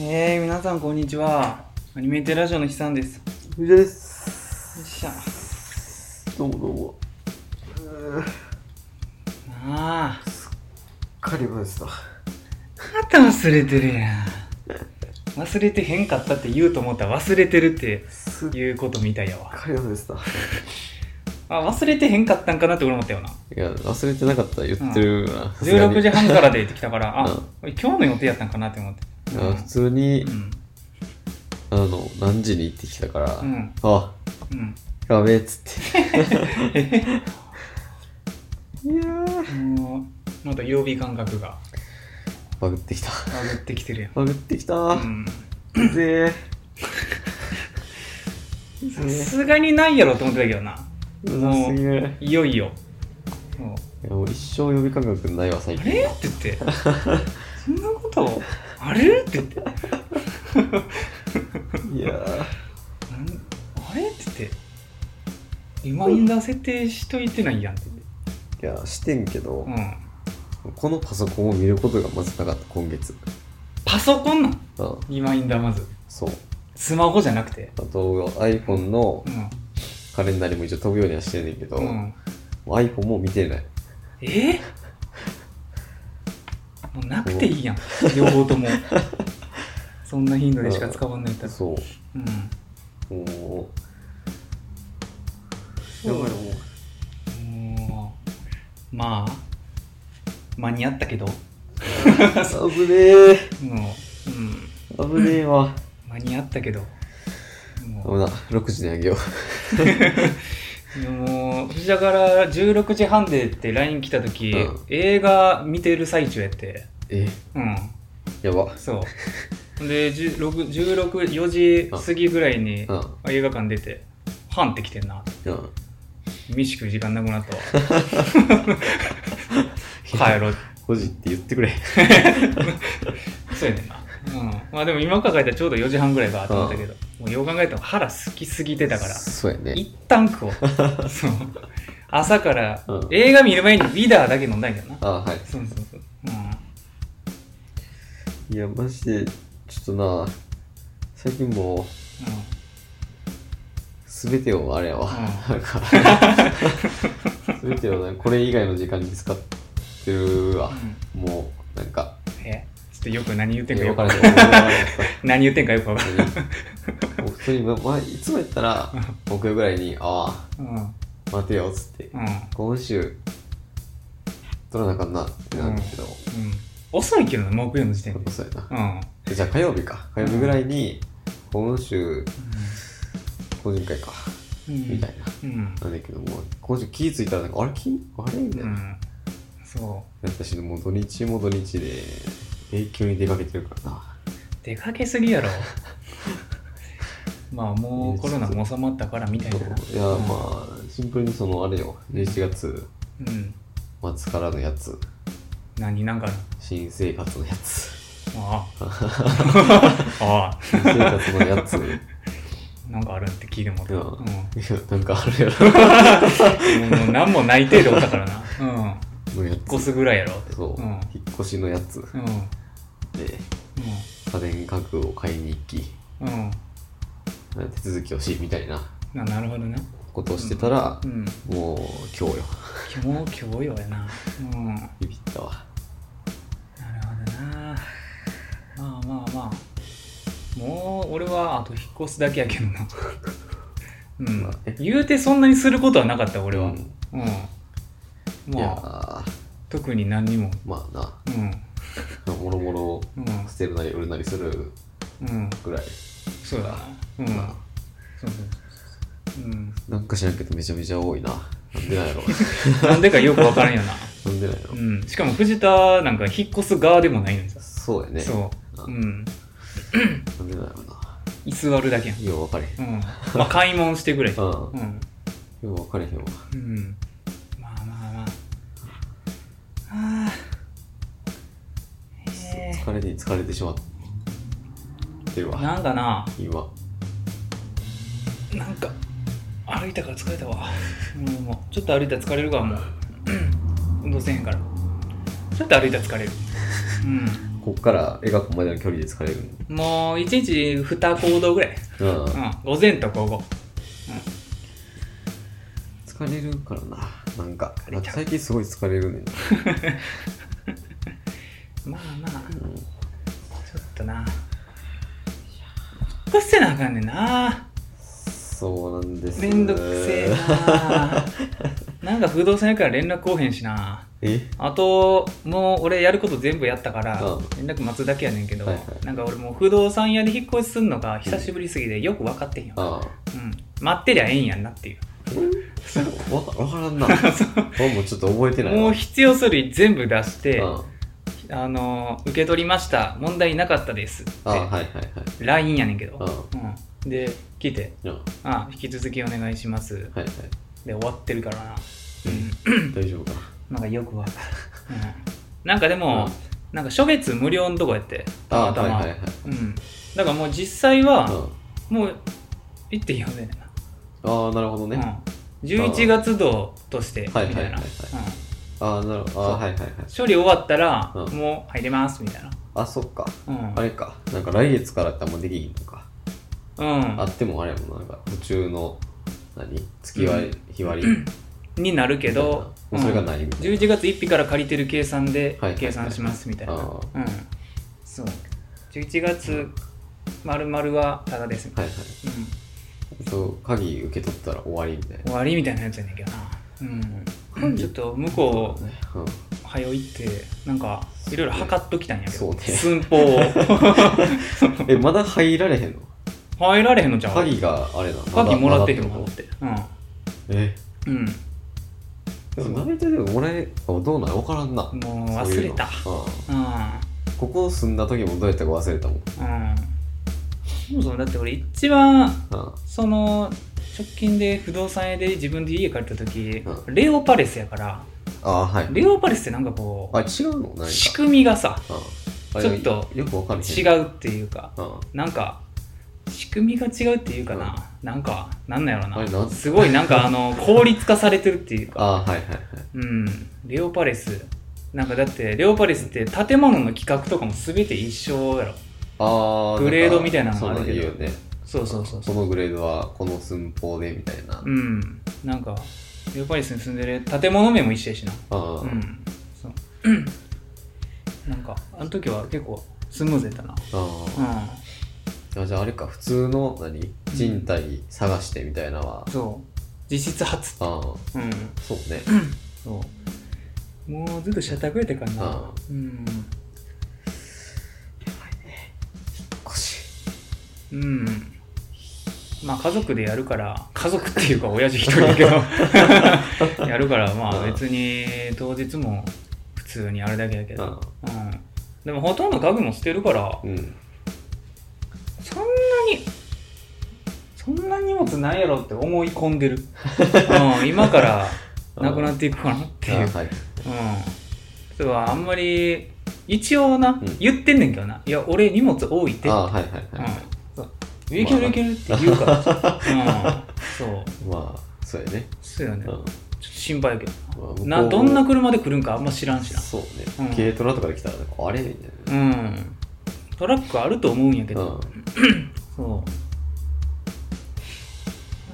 えー、皆さんこんにちは。アニメーテラジオの悲惨です。よ藤田です。っしゃ。どうもどうも。うーあカリバですわ。あ、また忘れてるやん。忘れてへんかったって言うと思ったら忘れてるってすっいうことみたいやわ。カリバですわ。あ、忘れてへんかったんかなって俺思ったよな。いや、忘れてなかったら言ってるな。さすがに16時半からでってきたから、あ、うん今日の予定やったんかなって思って。いや普通にう、ん。あの、何時に行ってきたから、うん。あ、うん。やべえっつって。いやー。もう、また曜日感覚がバグってきた。上がってきてるやん。バグってきたうー。ん。ぜさすがにないやろと思ってたけどな。ー。う。いよいよ。もう一生呼び感覚ないわ、最近。あれ？って言って。そんなこと？あれ？って言って。いやあれ？って言って。リマインダー設定しといてないやんっていや、してんけど。うん。このパソコンを見ることがまずなかった、今月。パソコンなんうん、リマインダーまず。そう。スマホじゃなくて？あと iPhone のうカレンダーにも一応飛ぶようにはしてんねんけど、ん。うもん。う iPhone も見てない。え？ーもうなくていいやん。両方とも。そんな頻度でしか使わんないったら。そう。うん。もう、そうやばいももうまあ間に合ったけどもう。危ねえ。う、うん、危ねえわ。間に合ったけども危な、6時にあげよう でも藤田から16時半でって LINE 来た時、うん映画見てる最中やってう。え、うんやば。そうで164時過ぎぐらいにうん。映画館出て半って来てんなうん。飯食う時間なくなったわ 帰ろう5時って言ってくれ。そうやねんな。うん。まあでも今考えたらちょうど4時半ぐらいかと思ったけど、もうよう考えたら腹すきすぎてたから、そうやね。一旦食おう。そう。朝から、うん映画見る前にビダーだけ飲んだんやけどな。あ、はい。そうそうそう。うん。いや、マジで、ちょっとな、最近もう、すべてをあれやわ。うなんか、すべてをね、これ以外の時間に使ってるわ。もう、なんか、うん。えちょっとよく何言ってんかよくわからない。何言ってんかよくわかんない。もう普通に、ま、まいつもやったら、木曜ぐらいに、あうん。うん。あ、待てよ、つって、今週、取らなあかんな、ってなるんだけど、うん。遅いけどな、木曜の時点で。そうやな。うん。でじゃあ火曜日か。火曜日ぐらいに、今週、個人会か、うん。みたいな。うん。なんだけども、今週気ぃついたらなんか、あれ気あれみたいうな。ん。そやったし、もう土日も土日で、永久に出かけてるからな。う。出かけすぎやろ。まあもうコロナも収まったからみたいな。いや、まあ、シンプルにその、あれよ、11月うん。末からのやつ、何なんかな。新生活のやつ。ああ。ああ。新生活のやつ。いなんかあるんって聞いてもらや、った。いやなんかあるやろ。うん。もう何もない程度おったからな。うん。引っ越すぐらいやろ。つ。そう、うん引っ越しのやつうん。で、家電家具を買いに行き、うん。うん。手続きをし、みたいなななるほどな。ことをしてたらう、ん。もう今日よ。今日、今日よやな。うん。なるビビったわ。ほどな。まあまあまあ。もう、俺はあと引っ越すだけやけどな。うんまあね。言うてそんなにすることはなかった、俺は。ううんん。いやまあ、ー特に何にも。まあな、うん。もろもろうん。捨てるなり売るなりするうん。ぐらい。そうだな。うん。そうまあそうそう。うん。なんか知らんけどめちゃめちゃ多いな。なんでなんやろ。なんでかよくわからんよな。なんでなんやろ。うん。しかも藤田なんか引っ越す側でもないのにさ。そうやね。そう。ううん。なんでなんやろな。居座るだけやん。よう分かれへん。うん。まあ、買い物してくれ。うん。うん。よう分かれへんわ。うん。まあまあまあ。ああ。へ疲れに疲れてしまってるえ。わ。なんかな、今。なんか、歩いたから疲れたわ。もう、もうちょっと歩いたら疲れるからもう。運動せへんから。ちょっと歩いたら疲れる。うん。こっから描くまでの距離で疲れるもう1日2行動ぐらい、のうん。うん、午前と午後。疲れるからな。なんか最近すごい疲れるね。んなまあ。まあ、ちょっとな。引っ越せなあかんねんなそうなんです。めんどくせえな。なんか不動産屋から連絡来おへんしな。え？あともう俺やること全部やったからうん連絡待つだけやねんけど、はいはい。なんか俺もう不動産屋で引っ越しすんのが久しぶりすぎてよく分かってへんよ、ああうん、待ってりゃええんやんなっていう。えわわからんな。俺もちょっと覚えてないわ。もう必要書類全部出して、うんあの受け取りました。問題なかったですってあはいはいはい。LINE やねんけど、ううん、で来て。うん。はあ引き続きお願いします。いはい。で終わってるからな、大丈夫かな。んかよくわかる、うん、なんかでも、うん。なんか初月無料のとこやって。たまたま、はいはい。はいうん、だからもう実際は、うん。もう行っていいよね。ああなるほどね、な、うん、11月度としてみたいな、はいはいはい。はいああなるほど。あーはいはいはい。うん処理終わったら、うん。もう入れますみたいな。あそっか。うん。あれか。なんか来月からってあんまできひんのか、うんあってもあれやもんななんか途中の何月割り、日割り。になるけど、それがないみたいな。11月1日から借りてる計算ではいはいはい。計算しますみたいな、あうん。そう。11月丸々はただですみたはいい。な、はいそう鍵受け取ったら終わりみたいうん、な。終わりみたいなやつやねんけどな。うん、ちょっと向こうねうん行ってなんかいろいろ測っときたんやけど、ね。寸法を。えまだ入られへんの？入られへんのじゃん鍵があれな鍵もらってへんまだまだ。もん。ってえ？うん、うん、でも大体でももらえあどうなん分からんな。もう忘れた。うんうん。ここ住んだ時もどうやったか忘れたもん。うん。そもそもだって俺一番うん。その直近で不動産屋で自分で家借りた時、うレオパレスやからああはい。レオパレスってなんかこあ違うの？仕組みがさうん。あちょっとよく分かる違うっていうかうん。なんか仕組みが違うっていうかな、なんかなんなんやろな。なん？すごいなんかあの 効率化されてるっていうか。あはいはいはい。うん。レオパレス。なんかだってレオパレスって建物の規格とかも全て一緒やろ。ああグレードみたいなのがあるけど。そうね。そうそうそうこのグレードはこの寸法でみたいな、うん。なんかレオパレスに住んでる建物名も一緒やしな。ああ、うん。そう。なんかあの時は結構スムーズやったな。あうああじゃああれか普通の何？賃貸探してみたいなのは、んそう。実質初。ああ。うん。そうね。そう。もうずっと社宅やったからな。あうん。腰うん。まあ家族でやるから。家族っていうか親父一人だけど。やるからまあうん別に当日も普通にあれだけやけど。あ。うん。でもほとんど家具も捨てるから。うんに。そんな荷物ないやろって思い込んでる、うん、今からなくなっていくかなっていう、うん、あはい。それはあんまり一応な、ん。言ってんねんけどな。いや俺荷物多いってああはいはいうん。はい、そう。いけるいけるって言うから、うん、そう。まあそうやね、そうよね、うん。ちょっと心配やけどな。どんな車で来るんかあんま知らんしな。そうね、うん。軽トラとかで来たらあれみたいなうん。トラックあると思うんやけど、そう。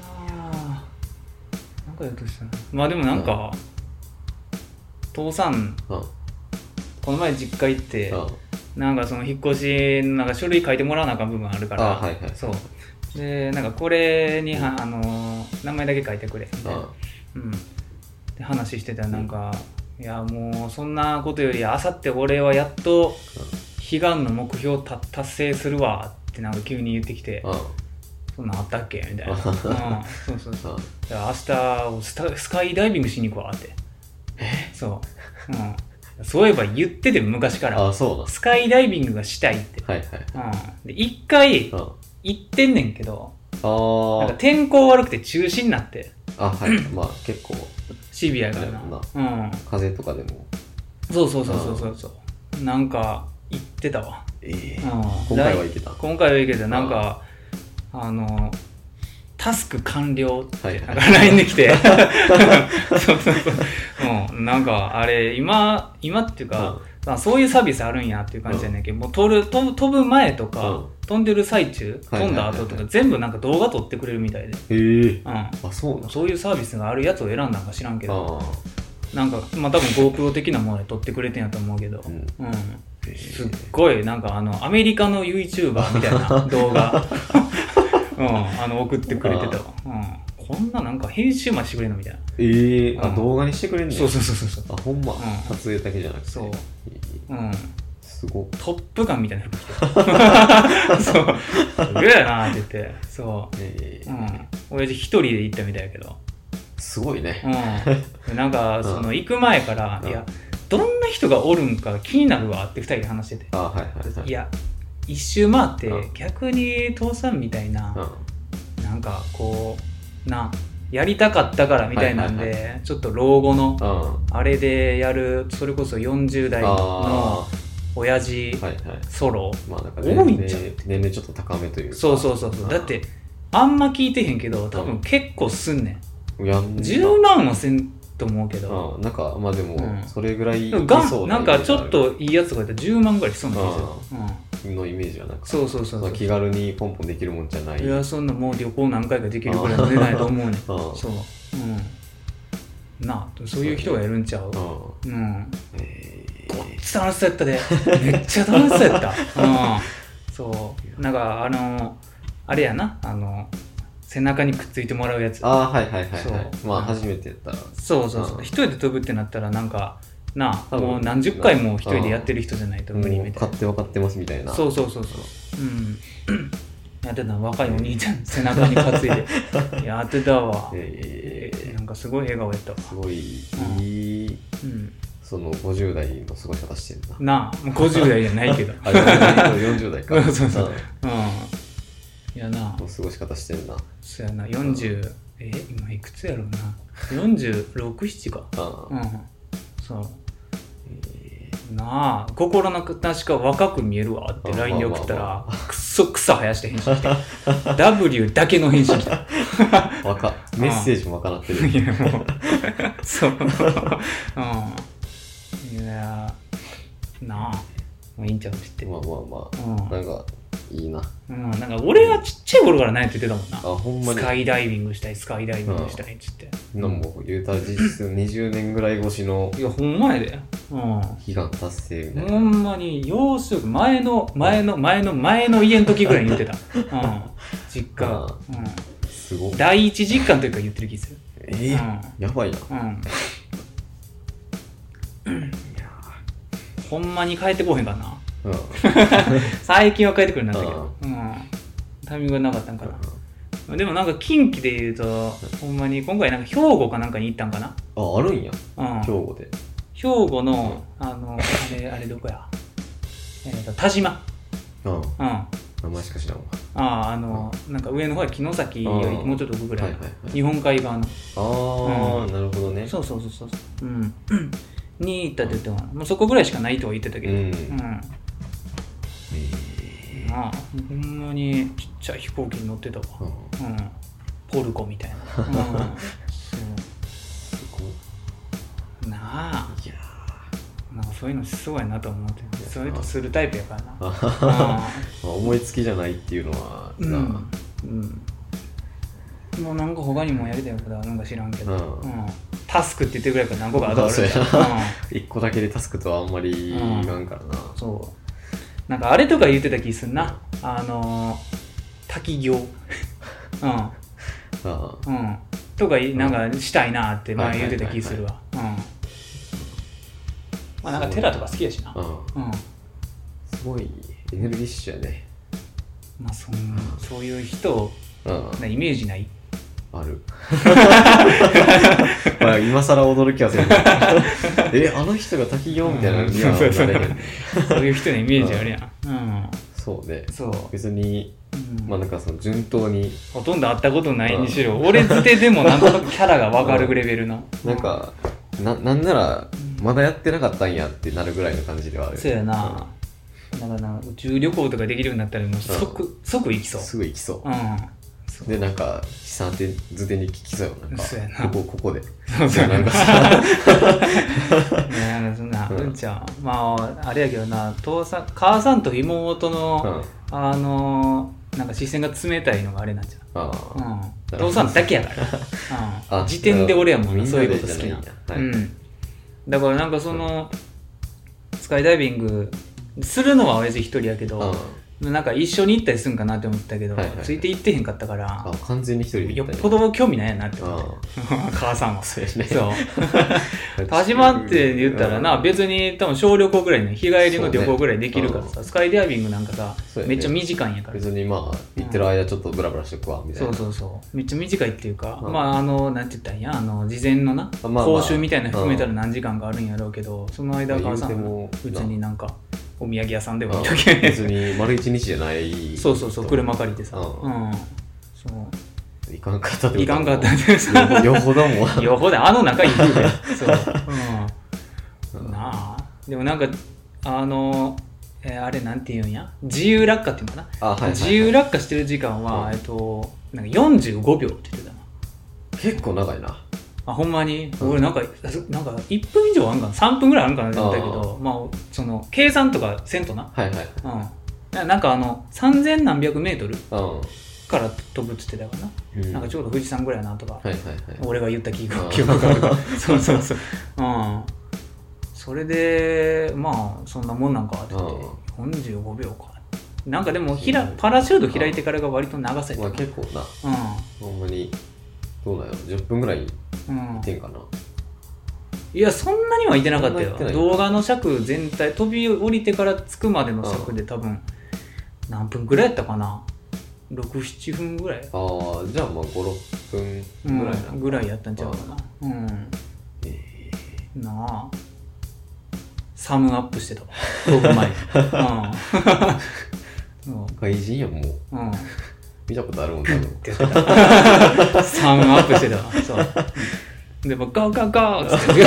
ああなんか言おうとしたな。まあでもなんか、父さんうん。うんこの前実家行って、うん。なんかその引っ越しのなんか書類書いてもらわなあかん部分あるからあはいはいそう。でなんかこれには、あのー名前だけ書いてくれみたいな、うん、で話してたらなんか、いやもうそんなことよりあさって俺はやっと悲願の目標た達成するわってなんか急に言ってきて、うん。うんそんなんあったっけ？みたいな、うん、そうそうそう。うん。じゃあ明日スタスカイダイビングしに行くわって。そう、うん、そういえば言ってて昔から。あそうスカイダイビングがしたいって、はいはい。うん、で一回うん。行ってんねんけどあなんか天候悪くて中止になって。ああはい。まあ結構。シビアやからな。るほな。うん。風とかでも。そうそうそうそうそうそう。なんか行ってたわ、今回は行けた。今回は行けたなんかあのタスク完了って、なんか LINE で来て。そうそうそう、うん、なんかあれ今今っていうか、あそういうサービスあるんやっていう感じやねんけど、もう飛る飛ぶ飛ぶ前とか、うん。飛んでる最中飛んだ後とか全部なんか動画撮ってくれるみたいで、へえ。うあそうそういうサービスがあるやつを選んだんか知らんけど。あなんかまあ多分 GoPro 的なもので撮ってくれてんやと思うけど、あうん。うん、へすっごいなんかあのアメリカの YouTuber みたいな動画、うん、あの送ってくれてた。わ、うん、こんななんか編集までしてくれんのみたいな。ええあうん。動画にしてくれんねんそうそうそうそう。あほんま。ん。撮影だけじゃなくて。そう。うん。すごっ。トップガンみたいな服着て そう。すげえなって言って。そえううん。親父一人で行ったみたいやけど。すごいね。うん。なんかその 行く前からうん。いやどんな人がおるんか気になるわって二人で話してて。あはいはいはい。いや一周回ってうん。逆に父さんみたいなうなんかこうなやりたかったからみたいなんはいでちょっと老後のんうん。あれでやるそれこそ40代のあ親父あはいはい。ソロまあ多い年んちゃう？齢年齢ちょっと高めというか。そうそうそうそう。だってあんま聞いてへんけど多分結構すんねん。やん。10万はせんと思うけど。うんなんかまあでもうん。それぐらいいでもガそうンなんかちょっといいやつがいたら10万ぐらいしそうな気がする。うん。のイメージはなんか。そうそうそうそう。気軽にポンポンできるもんじゃない。いやそんなもう旅行何回かできるぐらいの出ないと思うねん。うんそう。うん。なあそういう人がいるんちゃう？うんうん。えごっつ楽しそうやったで。めっちゃ楽しそうやった。うん。そう。なんかあのあれやな。あの背中にくっついてもらうやつ。ああはいはいはいはい。まあ初めてやった。らそうそうそう。うん。一人で飛ぶってなったらなんかなあもう何十回も一人でやってる人じゃないと無理みたいな。勝手分かってますみたいな。そうそうそうそう。うん。やってた若いお兄ちゃん背中に担いで。やってたわ。えーなんかすごい笑顔やったわ。すごい。うん。いいうん。その50代の過ごし方してるななあもう50代じゃないけど。あ40代か。そうそうう。ん。うん。いやな。の過ごし方してるな。そうやな。40え今いくつやろうな467か。ああ。うんそう。なあ。心なく確か若く見えるわ。ってあ LINE で送ったまあ。らくっそ草生やして返信して W だけの返信来た。若。メッセージも若なってる。いやもう。そう。うん。いやなあ。まあいいんちゃう知って。まあまあまうん。あなんかいいな。うん、なんか俺はちっちゃい頃からないって言ってたもんな。あほんまに？スカイダイビングしたいスカイダイビングしたいっつってなんも言うたら実質20年ぐらい越しのいやほんまやで。うん。悲願達成みたいほなんまにようすぐ前の前の前の前の家の時ぐらいに言ってた、うん、実家。あ、うすごい。ん、第一実家の時から言ってる気する。えー？やばいな。うん。ほんまに帰ってこうへんかなうん。最近は帰ってくるようになったけど、うん、タイミングがなかったんかな。でもなんか近畿で言うとほんまに今回なんか兵庫かなんかに行ったんかな、ああるんや。うん、兵庫で。兵庫のあのあれあれどこや。えーと田島。うん。うん。あ名前しか知らんわ。ああのなんか上の方は城崎よりもうちょっと奥ぐらい、はいはいはい。日本海側の。ああ、なるほどね。そうそうそうそう。うん。に行ったって言ってももうそこぐらいしかないとは言ってたけど。うんうんまあほんまにちっちゃい飛行機に乗ってたわ。うん。うん。ポルコみたいな。うん。そすごなあ。いやなんかそういうのしそうやなと思って。そういうのするタイプやからな。思いつきじゃないっていうのはな、うん、うん、もうなんか他にもやりたいことあるんか知らんけど、うん。うん。タスクって言ってくれるから何個かあるある そうやうん。一個だけでタスクとはあんまりいかんからな、そうなんかあれとか言ってた気すんな。あのー滝行。うん。あうん。とかいなんかしたいなって前言ってた気するわ。うん。まあなんかテラとか好きやしな。あうん。うん。すごいエネルギッシュやね。まあそんそういう人うん。なイメージないある。まあ今更驚きはせん。えあの人が滝行みたいなのにはなれへんねそういう人のイメージあるやん。うん。そうね。そう。別にうん。まあなんかその順当に。ほとんど会ったことないにしろ、俺づてでもなんとなくキャラが分かるレベルの。なんかななんならまだやってなかったんやってなるぐらいの感じではある。そうやな。だからな、宇宙旅行とかできるようになったらもう即、即行きそう。すぐ行きそう。うん。でなんか資産当て図手に聞きそうよ。なんかそうやな。ここここで。そうそう。なんかさそんな、ううんんちゃん。まああれやけどな。父さん母さんと妹の、うん。あのなんか視線が冷たいのがあれなんじあゃうん、父さんだけやから、うん、あ時点で俺やもんななそういうこと好きなうん。だからなんかその、スカイダイビングするのは親父一人やけど、なんか一緒に行ったりするんかなって思ったけど、はいはいはい。ついて行ってへんかったからあ完全に一人でよっぽど興味ないやなって思っあて母さんはそうやね。そう。始まって言ったらな、別に多分小旅行ぐらいの日帰りの旅行ぐらいできるからそうさ、スカイダイビングなんかさ、そうやね。めっちゃ短いんやから。別にまあ行ってる間ちょっとブラブラしとくわみたいな。そうそうそう。めっちゃ短いっていうか、うん。まああのなんて言ったんやあの事前のな、まあまあ。講習みたいなの含めたら何時間かあるんやろうけど、その間まあ母さん言うてもうちになんかお土産屋さんでもうんいいとけ別に丸一日じゃない。そうそうそう車借りてさ。ううん。ん、そう。行かんかったっていかんかったんでさよほども。よほどあの中にいるやん そう、うん、なあ。でもなんかあの、えーあれなんていうんや？自由落下っていうのかな、あはいはいはい。自由落下してる時間は、うん。えっとなんか45秒って言ってたな。結構長いなあほんまに、うん俺なんかなんか1分以上あんかな？3分ぐらいあるんかなって思ったけどまあその計算とかせんとな。はいはい。うん。ななんかあの3000何百メートルうん。から飛ぶって言ってたかな、うん。なんかちょうど富士山ぐらいやなとか、はいはいはい。俺が言った記うん憶記憶があるから。そうそうそう。うん。それでまあそんなもんなんかって言って45秒か。なんかでもひらパラシュート開いてからが割と長さやまあった結構な。ほんまにどうなんやろ？10分ぐらい行うん、うんってんかな、いやそんなにはいてなかったよ。そんな行ってない。動画の尺全体飛び降りてから着くまでの尺で多分何分ぐらいやったかな？67分ぐらい、ああじゃあまあ56分うんぐらいな、ぐらいやったんちゃうかな。うん。えなあ。サムアップしてた。わ飛ぶ前に。う外 人やんもう。うんうん見たことあるもん多分。ってやっアップしてたわ。そう。でもガーガーガーっつって。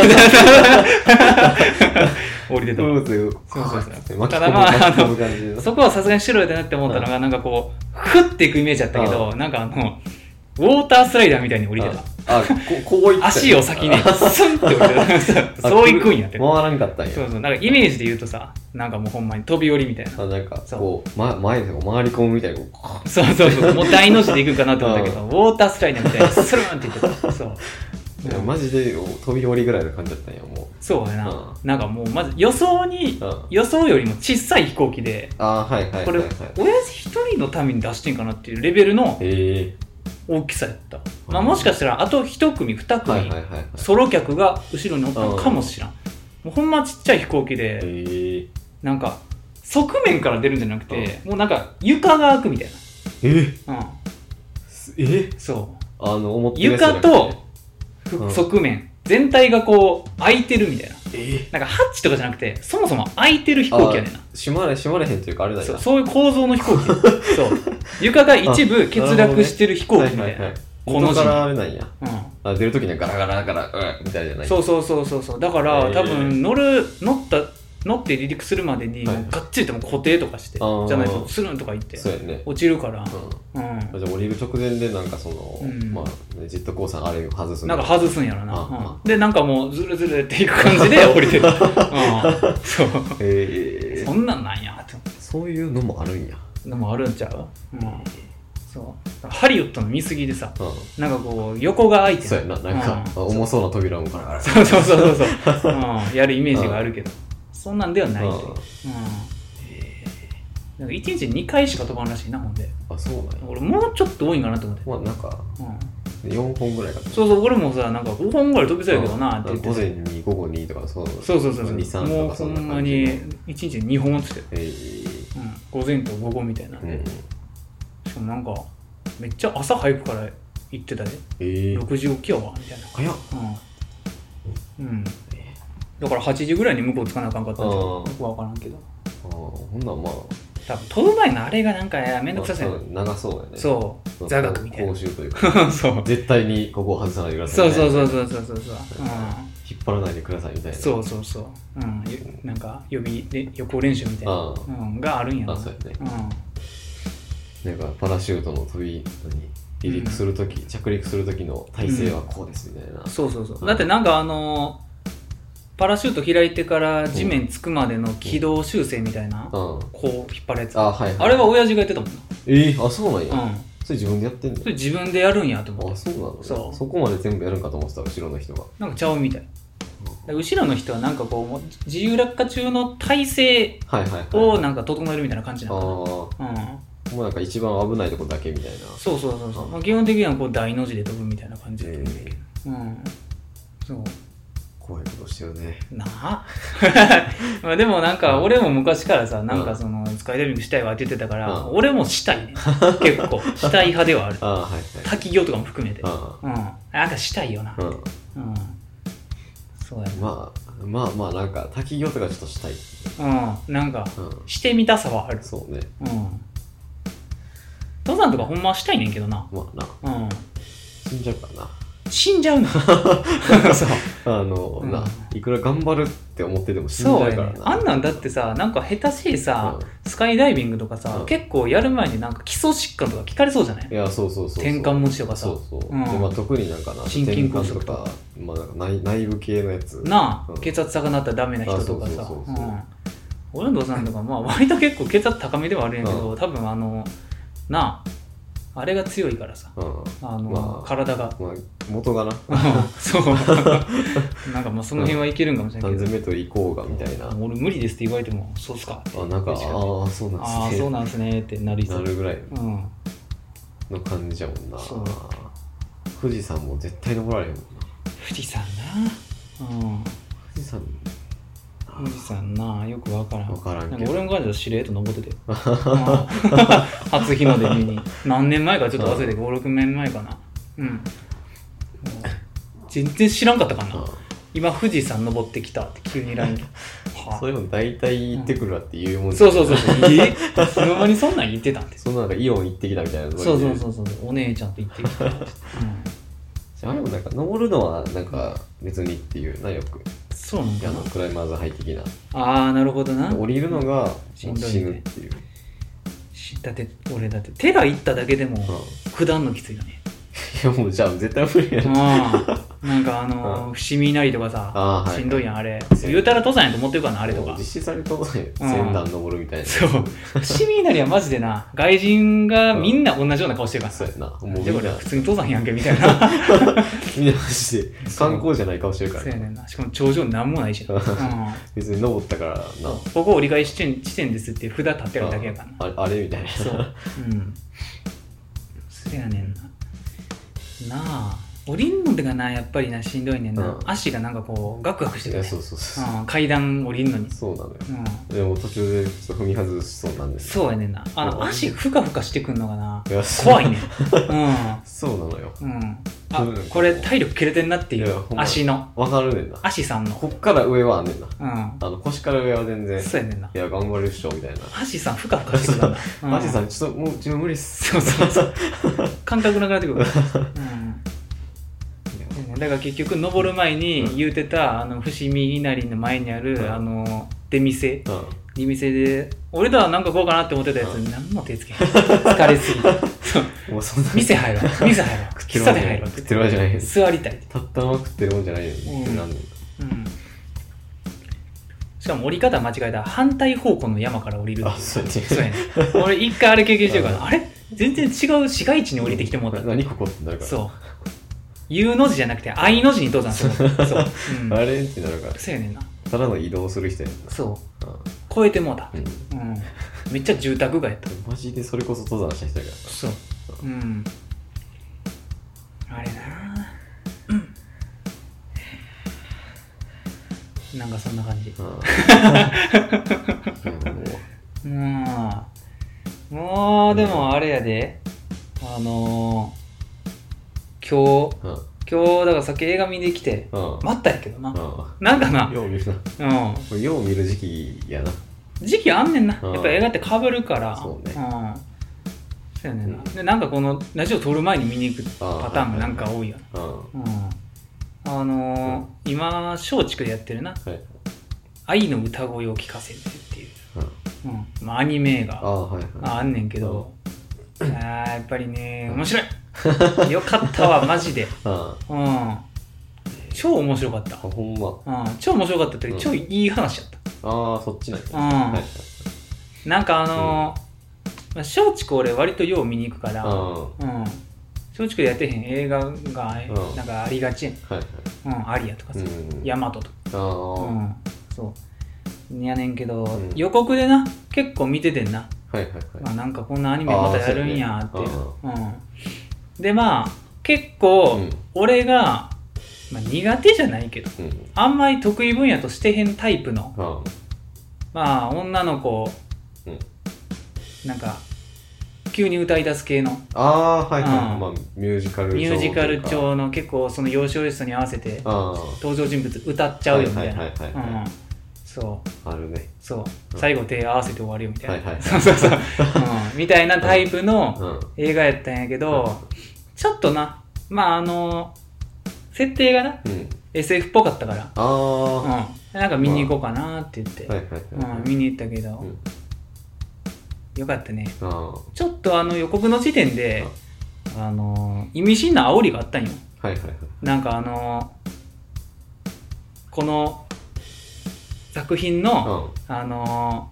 降りてた。わそうそうそうそうそう。ただまあ巻き込む感じでそこはさすがに白いだなって思ったのが、なんかこう、ふっていくイメージだったけど、なんかあの、ウォータースライダーみたいに降りてた。あここういった足を先にスンって降りてた。そういくんやって。回らんかったんやそうそう。なんかイメージで言うとさ、なんかもうほんまに飛び降りみたいな。あなんかそうこう、ま、前で回り込むみたいにこうそうそうそう。もう大の字で行くかなと思ったけど、うウォータースライダーみたいにスルーンって言ってた。そう。いやマジで飛び降りぐらいの感じだったんやもうそうやな。うなんかもうまず予想に、うん予想よりも小さい飛行機で、ああはいはいはいこれ、はい親父一人のために出してんかなっていうレベルのえ大きさやった。まあもしかしたらあと一組二え組、ソロ客が後ろにおったのかもしらん。もうほんまちっちゃい飛行機で、ええなんか側面から出るんじゃなくて、もうなんか床が開くみたいえ？な。うん。え？そう。あの床と側面、全体がこう開いてるみたいな。えなんかハッチとかじゃなくて、そもそも開いてる飛行機やねんな。閉まれ閉まれへんというかあれだよそうそういう構造の飛行機。そう。床が一部欠落してる飛行機みたいな。この字元からあれなんやうん。あ出るときにはガラガラガラうんみたいじゃないそうそうそうそうそうだから、へー多分乗る乗った乗って離陸するまでに、がっちりともう固定とかしてあー。じゃないとスルンとかいってそうやね。落ちるから。うん。うん、じゃあ降りる直前でなんかその、うん。まあねジェットコースターのあれを外すな。んか外すんやろな、あうん。でなんかもうズルズルっていく感じで 降りてる、うん、そう。ええそんなんなんやって。そういうのもあるんや。のもあるんちゃう、うん、そう。ハリウッドの見過ぎでさうん。なんかこう横が開いてそうやななんか、うん。重そうな扉もガラガラそうそうそうそう。そう、うん、やるイメージがあるけど、そんなんではないという、うん。うん。なんか1日2回しか飛ばんらしいなほんで。あそうなんや。俺もうちょっと多いんかなと思って、まあなんかうん、4本ぐらいかとそうそう俺もさなんか5本ぐらい飛びそうやけどなって言って。午前に午後にとかそう。そうそうそうそう。2、3もうほとかそんな感じで1日2本っつって、えうん、午前と午後みたいな、えうん。しかもなんかめっちゃ朝早くから行ってたで。ええ6時起きやわみたいな。早っ。うん、うん、だから8時ぐらいに向こう着かなあかんかったんじゃよくわからんけど。あーほんなんまあ。多分飛ぶ前のあれがなんかめんどくささやまあそう長そうやね。そう。座学みたいな。講習というか。そう。絶対にここを外さないでくださそいうそうそううそうそうそう。そう、引っ張らないでくださいみたいうん、な。そうそうそう、うん、ゆなんか予備で予行練習みたいな、あうん、があるんやな。あそうやね。うん。なんかパラシュートの飛び離陸するとき、着陸するときの体勢はこうですみたいな、そうそうそう。うん。だってなんかあのーパラシュート開いてから地面つくまでの軌道修正みたいな、うん。こう引っ張るやつ。あはい、はい、あれは親父がやってたもんえー、あそうなんや、なうん。それ自分でやってんの？それ自分でやるんやと思って。あそうなの、ね、そう。そこまで全部やるんかと思ってた後ろの人がなんかちゃうみたい。で後ろの人はなんかこうもう自由落下中の体勢はいはいはい。をなんか整えるみたいな感じなああのもかな。うん。うなんか一番危ないとこだけみたいな。そうそうそうそう、まあ、基本的にはこう大の字で飛ぶみたいな感じで、えうん。そう怖いことしてるね。なあ？まあでもなんか俺も昔からさなんかそのスカイダイビングしたいわって言ってたから、うん。俺もしたいね。結構。したい派ではある。ああはいはい。滝行とかも含めて。あうん。なんかしたいよな。あうん。うん。そうやな。まあまあまあなんか滝行とかちょっとしたい。うん。なんかうん。してみたさはある。そうね。うん。登山とかほんまはしたいねんけどな。まあな。うん。死んじゃうからな死んじゃうの。そう。あの、うん。ないくら頑張るって思ってても死んじそうやゃうからな。ね。あんなんだってさなんか下手しいさ、スカイダイビングとかさ、うん。結構やる前になんか基礎疾患とか聞かれそうじゃない？いやそうそうそう転換持ちとかさ。そうそう、うん。でまあ特になんかな心筋梗塞とか。まあ内内部系のやつ。なあ、うん。血圧高なったらダメな人とかさ。俺の父さんとかまあ割と結構血圧高めではあるんやけど、う多分あのなああれが強いからさ。うん。あの、まあ体が。まあ元がな。そう。なんかまあその辺はいけるんかもしれないけど、何千メートル行こうがみたいな。俺無理ですって言われてもそうっすか。あなんかああーそうなんああですねそうなんすねってなりそう。なるぐらいうん。の感じやもんな。富士山も絶対登られへんもんな。富士山な。うん。富士山富士山なよくわからん。わからんけど。俺も感じたしれっと登ってて。うん初日の出見に。何年前かちょっと忘れて56年前かな。うん。全然知らんかったかな。今富士山登ってきたって急に LINE そういうの大体行ってくるわっていうもんそうそうそうそう。え？いつの間にそんなん言ってたんですそんななんかイオン行ってきたみたいなそうそうそうそう。お姉ちゃんと行ってきた、うん。あれもなんか登るのはなんか別にっていうなよくそうなんかなあのクライマーズハイ的な。ああなるほどな。降りるのがしんどいね。死ぬっていう、しだって俺だって寺行っただけでもうん。下んのきついよね いやもうじゃあ絶対無理やうん。ななんかあのー伏見稲荷とかさしんどいやんあれ。言うたら登山やと思ってるからなあれとか。実施されたことない千段登るみたいな。そう。伏見稲荷はマジでな外人がみんな同じような顔してるから。そうやな。もうでこ普通に登山やんけみたいな。みんなマジで観光じゃない顔してるから。そうやねんな。しかも頂上に何もないし。な、うん。別に登ったからな。ここ折り返し地点ですって札立ってるだけやからな。ああれみたいな。そう。うん。そやねんな。なあ。降りんのとかな、やっぱりな、しんどいねんな。うん足がなんかこう、ガクガクしてる、ね。そうそうそううん、階段降りんのに。そうなのようん。でも途中でちょっと踏み外しそうなんですそうやねんな。あの、うん足ふかふかしてくんのがな。いや怖いねん。そうなのようん。うん。あうん、これ体力切れてんなっていういやほん。ま足の。わかるねんな足さんの。こっから上はあんねんなうん。あの腰から上は全然そうやねんな。いや頑張るっしょみたいな足さんふかふかしてくるんだ。うマジさんちょっともう自分無理っすそうそうそう。感覚なくなってくる。うん。だから結局登る前に言うてた、あの伏見稲荷の前にある、うん。あの出店。うん。出店で俺らはなんかこうかなって思ってたやつに何も手つけへん。疲れすぎて。そう。もうそんな。店入ろう店入ろう喫茶店入ろう食ってるわけじゃない座りたい。たったまま食ってるもんじゃないよね。ん。うん、しかも降り方間違えた。ら反対方向の山から降りるあそうやね。俺一回あれ経験してるからあれ？全然違う市街地に降りてきてもらった。何ここってなるから。そう U の字じゃなくて I の字に登山する。そう、うん、あれってなるから。そうやねんな。ただの移動する人やんな。そう。う超えてもうた、んうん。うん、めっちゃ住宅街やった。マジでそれこそ登山した人やからそう。うん。あれな。うん。なんかそんな感じ。うん。もうでもあれやで。あのー、今日うん。今日だからさっき映画見に来てうん。待ったんやけどな。うなんかな。んよう見るな。うん。これよう見る時期やな。時期あんねんな。うん。やっぱ映画ってかぶるから。そうね。ん。そうやねんな、うん。でなんかこのラジオ撮る前に見に行くあパターンがなんか多いよなうん。うん。あのー今松竹でやってるな。はい「愛の歌声を聞かせて」っていう、うん。うん。まあ、アニメ映画ああはいはい。ああんねんけど、あーやっぱりね面白い よかったわマジで。あうん。超面白かった。あほんま。うん。超面白かったっていうかうん。超いい話やっああそっちなんや。た、はいはいうん。なんかあのーまあ松竹俺割とよう見に行くから、あうん、松竹でやってへん映画が、ん。なんかありがちやねあはいはい。ん、うん、アリアとかさ、うん。ヤマトとか、ああ、うん、そう。やねんけど、うん。予告でな結構見ててんな、はいはいはい。まあ、なんかこんなアニメまたやるんやってうん、でまあ結構、うん。俺が、まあ、苦手じゃないけどうん。あんまり得意分野としてへんタイプのあまあ女の子、うん。なんか急に歌い出す系のああはいはい、うん。まあミュージカルミュージカル調調の結構その要所要所に合わせてあ登場人物歌っちゃうよみたいな。はいはいはいはいはい。うんそう。ああるね。そう。うん。最後手合わせて終わるよみたいな、はいはい。そうそうそう、うん、みたいなタイプのうん。映画やったんやけど、ちょっとな。まああの設定がなうん。SF っぽかったから、ああ、はうん、なんか見に行こうかなって言って、いはいはい、うん、見に行ったけど、うん。よかったね。あちょっとあの予告の時点で、あの意味深な煽りがあったんよ。あはいはいはい。なんかあのこの作品の、うん。あの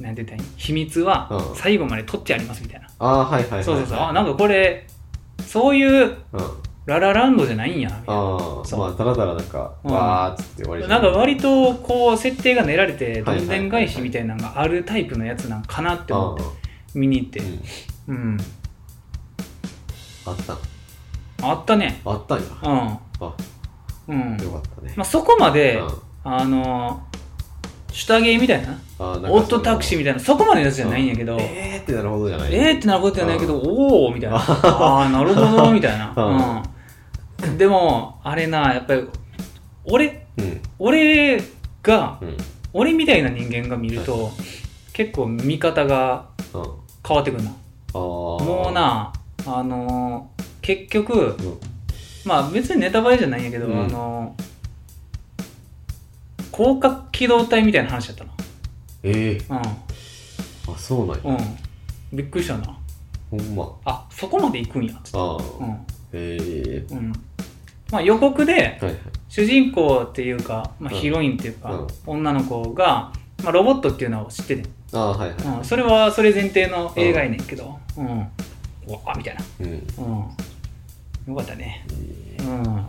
なんて言ったら秘密はうん。最後まで取ってありますみたいな、ああはいはいはいはい。そうそうそう。あなんかこれそういううん。ララランドじゃないんやみたいな。ああそう。まあただただなんか、うん。わーっつって終わりなんか割とこう設定が練られてどんでん返しみたいなのがあるタイプのやつなんかなって思って見に行って。うん。うん。あった。あったね。あったんや。うん。あ。うん。よかったね、まあそこまでうんあのシュタゲーみたいな？あーなんかオットタクシーみたいなそこまでのやつじゃないんやけど、うん。えーってなるほどじゃない。えーってなることじゃないけど、おおみたいな。あ あー、なるほど、みたいな。うん。でも、あれな、やっぱり、俺、うん。俺が、うん。俺みたいな人間が見ると、結構見方がうん。あ変わってくるな。あー。もうな、あのー結局、うん。まあ別にネタバレじゃないんやけど、うん。あのー広角機動隊みたいな話だったええ。な。あそうなんや。うん。うん。びっくりしたな。ほんま。あ、そこまで行くんや、つって。ああ。うん。ええ。うん。まあ、予告ではいはい。主人公っていうか、まあ、うん。ヒロインっていうか、うん。女の子が、まあ、ロボットっていうのを知ってて、ああはいはい。うん、それはそれ前提の映画やねんけど、うん。うわみたいな、うん。うん、よかったね。え。うん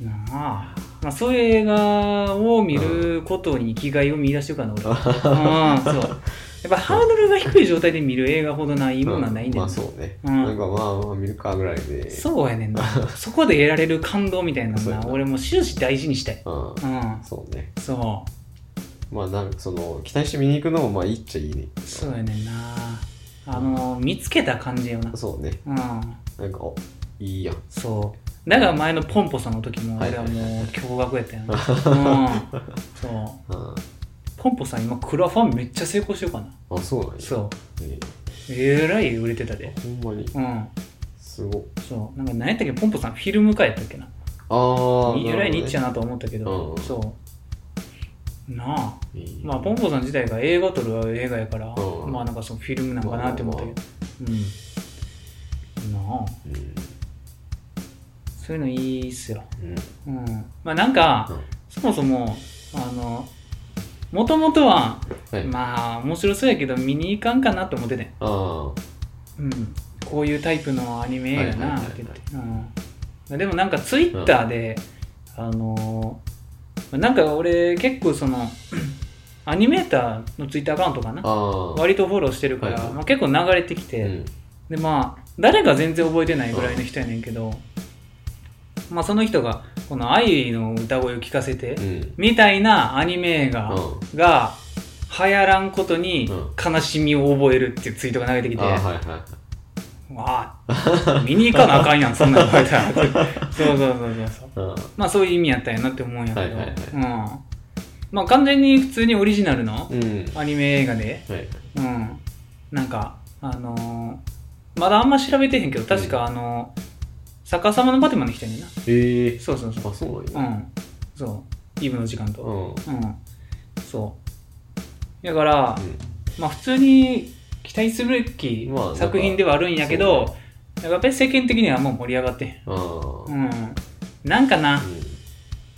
なあ、まあ、そういう映画を見ることに生きがいを見出してるからな俺は、うん、そう。やっぱハードルが低い状態で見る映画ほどないいものはないねんな。まあそうね、うん。なんかまあまあ見るかぐらいで。そうやねんな。そこで得られる感動みたいなのな。な。俺も終始大事にしたい。うん。うん。そうね。そまあなんかその期待して見に行くのもまあいいっちゃいいね。うそうやねんな。あの見つけた感じよな。そうね。うん。なんかおいいやん。そうだから前のポンポさんの時もはい俺はもう驚愕やったよな、うん、そう。うん。ポンポさん今クラファンめっちゃ成功してるかな。あそうなんや。そう。ええ。らい売れてたで。えほんまに。うん。すごっ。そう。なんか何やったっけ？ポンポさんフィルム化やったっけな？ああえらいニッチやなと思ったけど、うん。そう。なあ。まあ、ポンポさん自体が映画撮る映画やから、うん。まあなんかそのフィルムなんかなって思ったけど、うん。なあ、うんそういうのいいっすよ。うん。うん。まあなんか、そもそも、あの、もともとは、はい。まあ面白そうやけど見に行かんかなと思ってて、あうん。こういうタイプのアニメ映画なって言って。うん。でもなんかツイッターで、あのなんか俺結構その、アニメーターのツイッターアカウントかな。割とフォローしてるから、はいはい。まあ、結構流れてきて、うん。でまあ誰か全然覚えてないぐらいの人やねんけど、まあその人がこの愛の歌声を聞かせて、うん。みたいなアニメ映画うが流行らんことにう悲しみを覚えるっていうツイートが流れてきて、ああはいはいわあ見に行かなあかんやん そんなん言われたらそうそうそうそう。そうあまあそういう意味やったんやなって思うんやけど、はいはいはい。うん。まあ完全に普通にオリジナルのうん。アニメ映画で、はい。うん、なんか、あのーまだあんま調べてへんけど、確か、あのー逆さまのバテマンの人やねんな。ええそうそうそう。あそうなんやうん。そう。イブの時間と。うんうん。そう。だから、まあ普通に期待するべきまあなんか作品ではあるんやけど、そやっぱり世間的にはあんま盛り上がってへん。うん。なんかな、う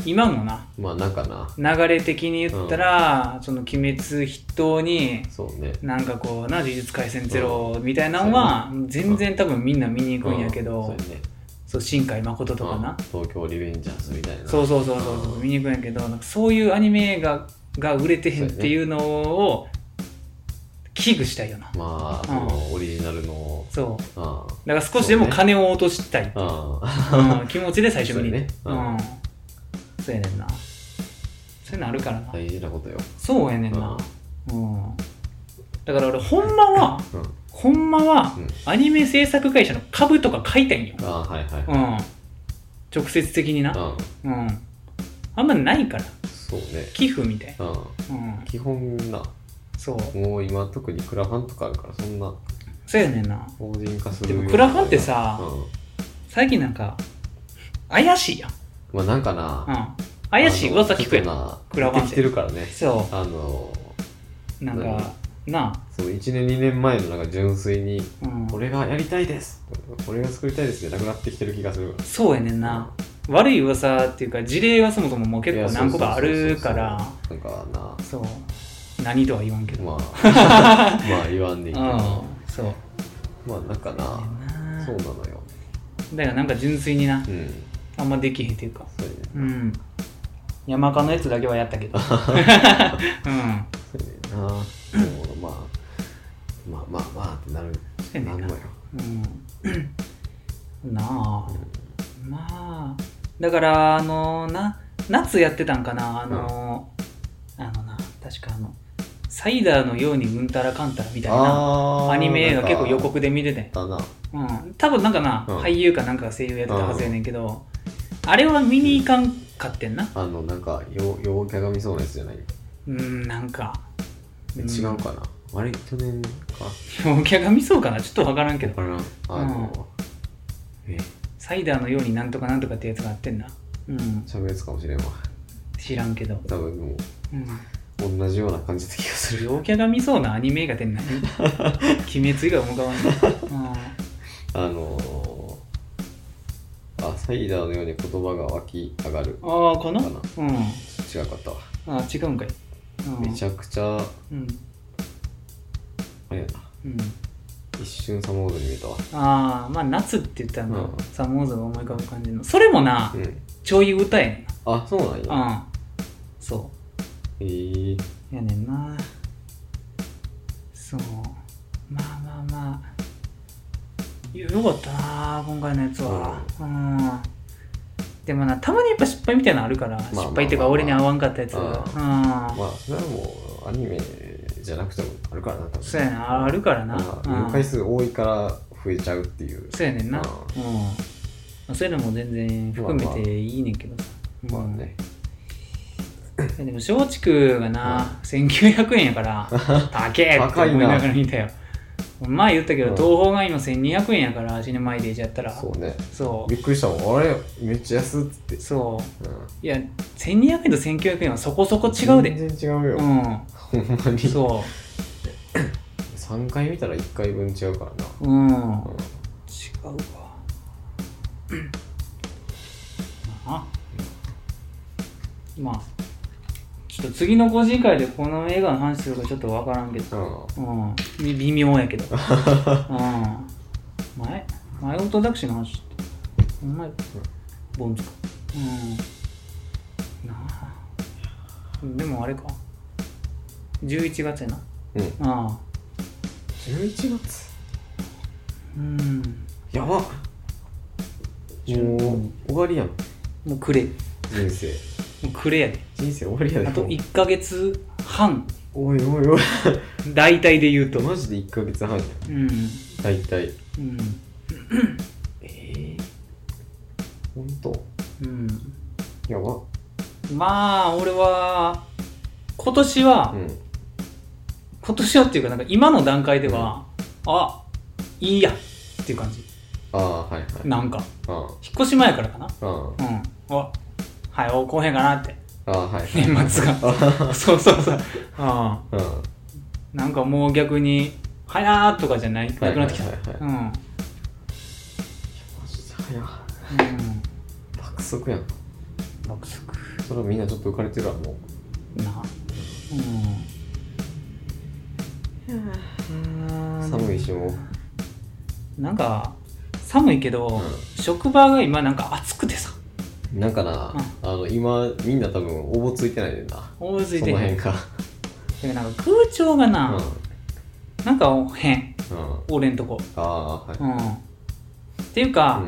今もな、ん、まあなんかな流れ的に言ったら、その鬼滅筆頭に、そうねなんかこうな、呪術廻戦ゼロみたいなのは、全然多分みんな見に行くんやけど、うんそうやねそう、新海誠とかな。うん東京リベンジャーズみたいなそうそうそうそうそう、見に行くんやけど、なんかそういうアニメ映画が売れてへんっていうのを、危惧したいよな。まあそうんのオリジナルのそう。あだから少しでも金を落としたい、ああうん、気持ちで最初見に行く。そうん。そうやねんな。そういうのあるからな。大事なことよそうやねんな。うん。だから俺、ほんまは、うんほんまはうん、アニメ制作会社の株とか買いたいんよ。ああはいはいうん。直接的にな。うんうん。あんまないから。そうね寄付みたいうんな。うん。基本なそう。もう今特にクラファンとかあるからそんなそうやねんな。法人化するでもクラファンってさうん最近なんか、怪しいやん。まあなんかなうん。怪しい噂聞くやん。クラファンって出てるからねそあのう。なんか、なその1年2年前のなんか純粋にあ。うん。これがやりたいですこれが作りたいですじゃなくなってきてる気がするそうやねんな。悪い噂っていうか、事例がそもそももう結構何個かあるから、なんかなそう。何とは言わんけど。まあ まあ言わんでいいけどうん。そう。まあなんかななそうなのよだからなんか純粋にな、うんあんまできへんっていうか。そうやねうん。山科のやつだけはやったけど。うん。そうやねんなもうまあまあまあまあってなるそうやねんななんのようん。なあ。まあ。だから、あのな、夏やってたんかな、あの、あのな、確かあの、サイダーのようにうんたらかんたらみたいなアニメ映画結構予告で見てて。だなうん。多分なんかな、うん俳優かなんか声優やってたはずやねんけど、あれは見に行かんかってんな。あのなんかよ陽キャが見そうなやつじゃないうん、なんか。え違うかなあれ去年か陽キャが見そうかなちょっとわからんけど。わからんあのえ？サイダーのようになんとかなんとかってやつがあってんな。うん。喋るやつかもしれんわ知らんけど。多分もうん。う同じような感じだ気がする陽キャが見そうなアニメ映画って何鬼滅以外思い浮かばんない。あのー、あサイダーのように言葉が湧き上がるうん、ああ、かな？かなうん。違かったわああ、違うんかい。うん、めちゃくちゃうん。あれやなうん。一瞬サモードに見えたわああ、まあ夏って言ったらな、うんサモーズが思い浮かぶ感じの。それもな、うんちょい歌やねあそうなんんやな。うん。そえー、う。やねんな。そう。まあまあまあ。よよかったな、今回のやつは。うん。でもな、たまにやっぱ失敗みたいなのあるから、まあまあ失敗っていうか俺に合わんかったやつが。うんうん。まあそれはもうアニメじゃなくてもあるからな多分そうやな、あるからな。まあ回数多いから増えちゃうっていうそうやねんな。ううん。そういうのも全然含めていいねんけどさ。まあねうん。でも松竹がな、1900円やから、高えって思いながら見たよ。前言ったけど、うん東宝が今1200円やから、シネマイデージやったら。そうねそうびっくりしたもんあれめっちゃ安っつってそう。うんいや、1200円と1900円はそこそこ違うで。全然違うよ、うほんまにん。そ3 回見たら1回分違うからなう。うん。違ううんわ。まあ。まあ。ちょっと次の個人会でこの映画の話するかちょっとわからんけど。うんうん。み微妙やけど。うん。前前オートタクシーの話って。お前、ボンズか。うん。なあ。でもあれか。11月やな。うんああ。11月？うん。やばっもう終わりやんもうくれ。も人生うくれやで。人生終わりやであともう1ヶ月半。おいおいおい大体で言うと。マジで1ヶ月半うん。大体うん。ええほんとうん。やばっまあ、俺は、今年は、うん今年はっていうか、なんか今の段階では、あ、いいやっていう感じ。ああはいはいなんか。あ引っ越し前からかな。ああうん。あ、はい、お、こうへんかなって。ああはい年末が。そうそうそう。あうん。あ。なんかもう逆に「はやー」とかじゃないなくなってきた、うんマジで早っ。うん。爆速やん。爆速。それはみんなちょっと浮かれてるわもな。うん。う寒いしもう。なんか寒いけど、う職場が今なんか暑くてさなんかな、あの今みんな多分応募ついてないねんな大ついてへんその辺かでなんか空調がな、うん。なんか変。うん。俺んとこ。ああはい。うん。っていうか、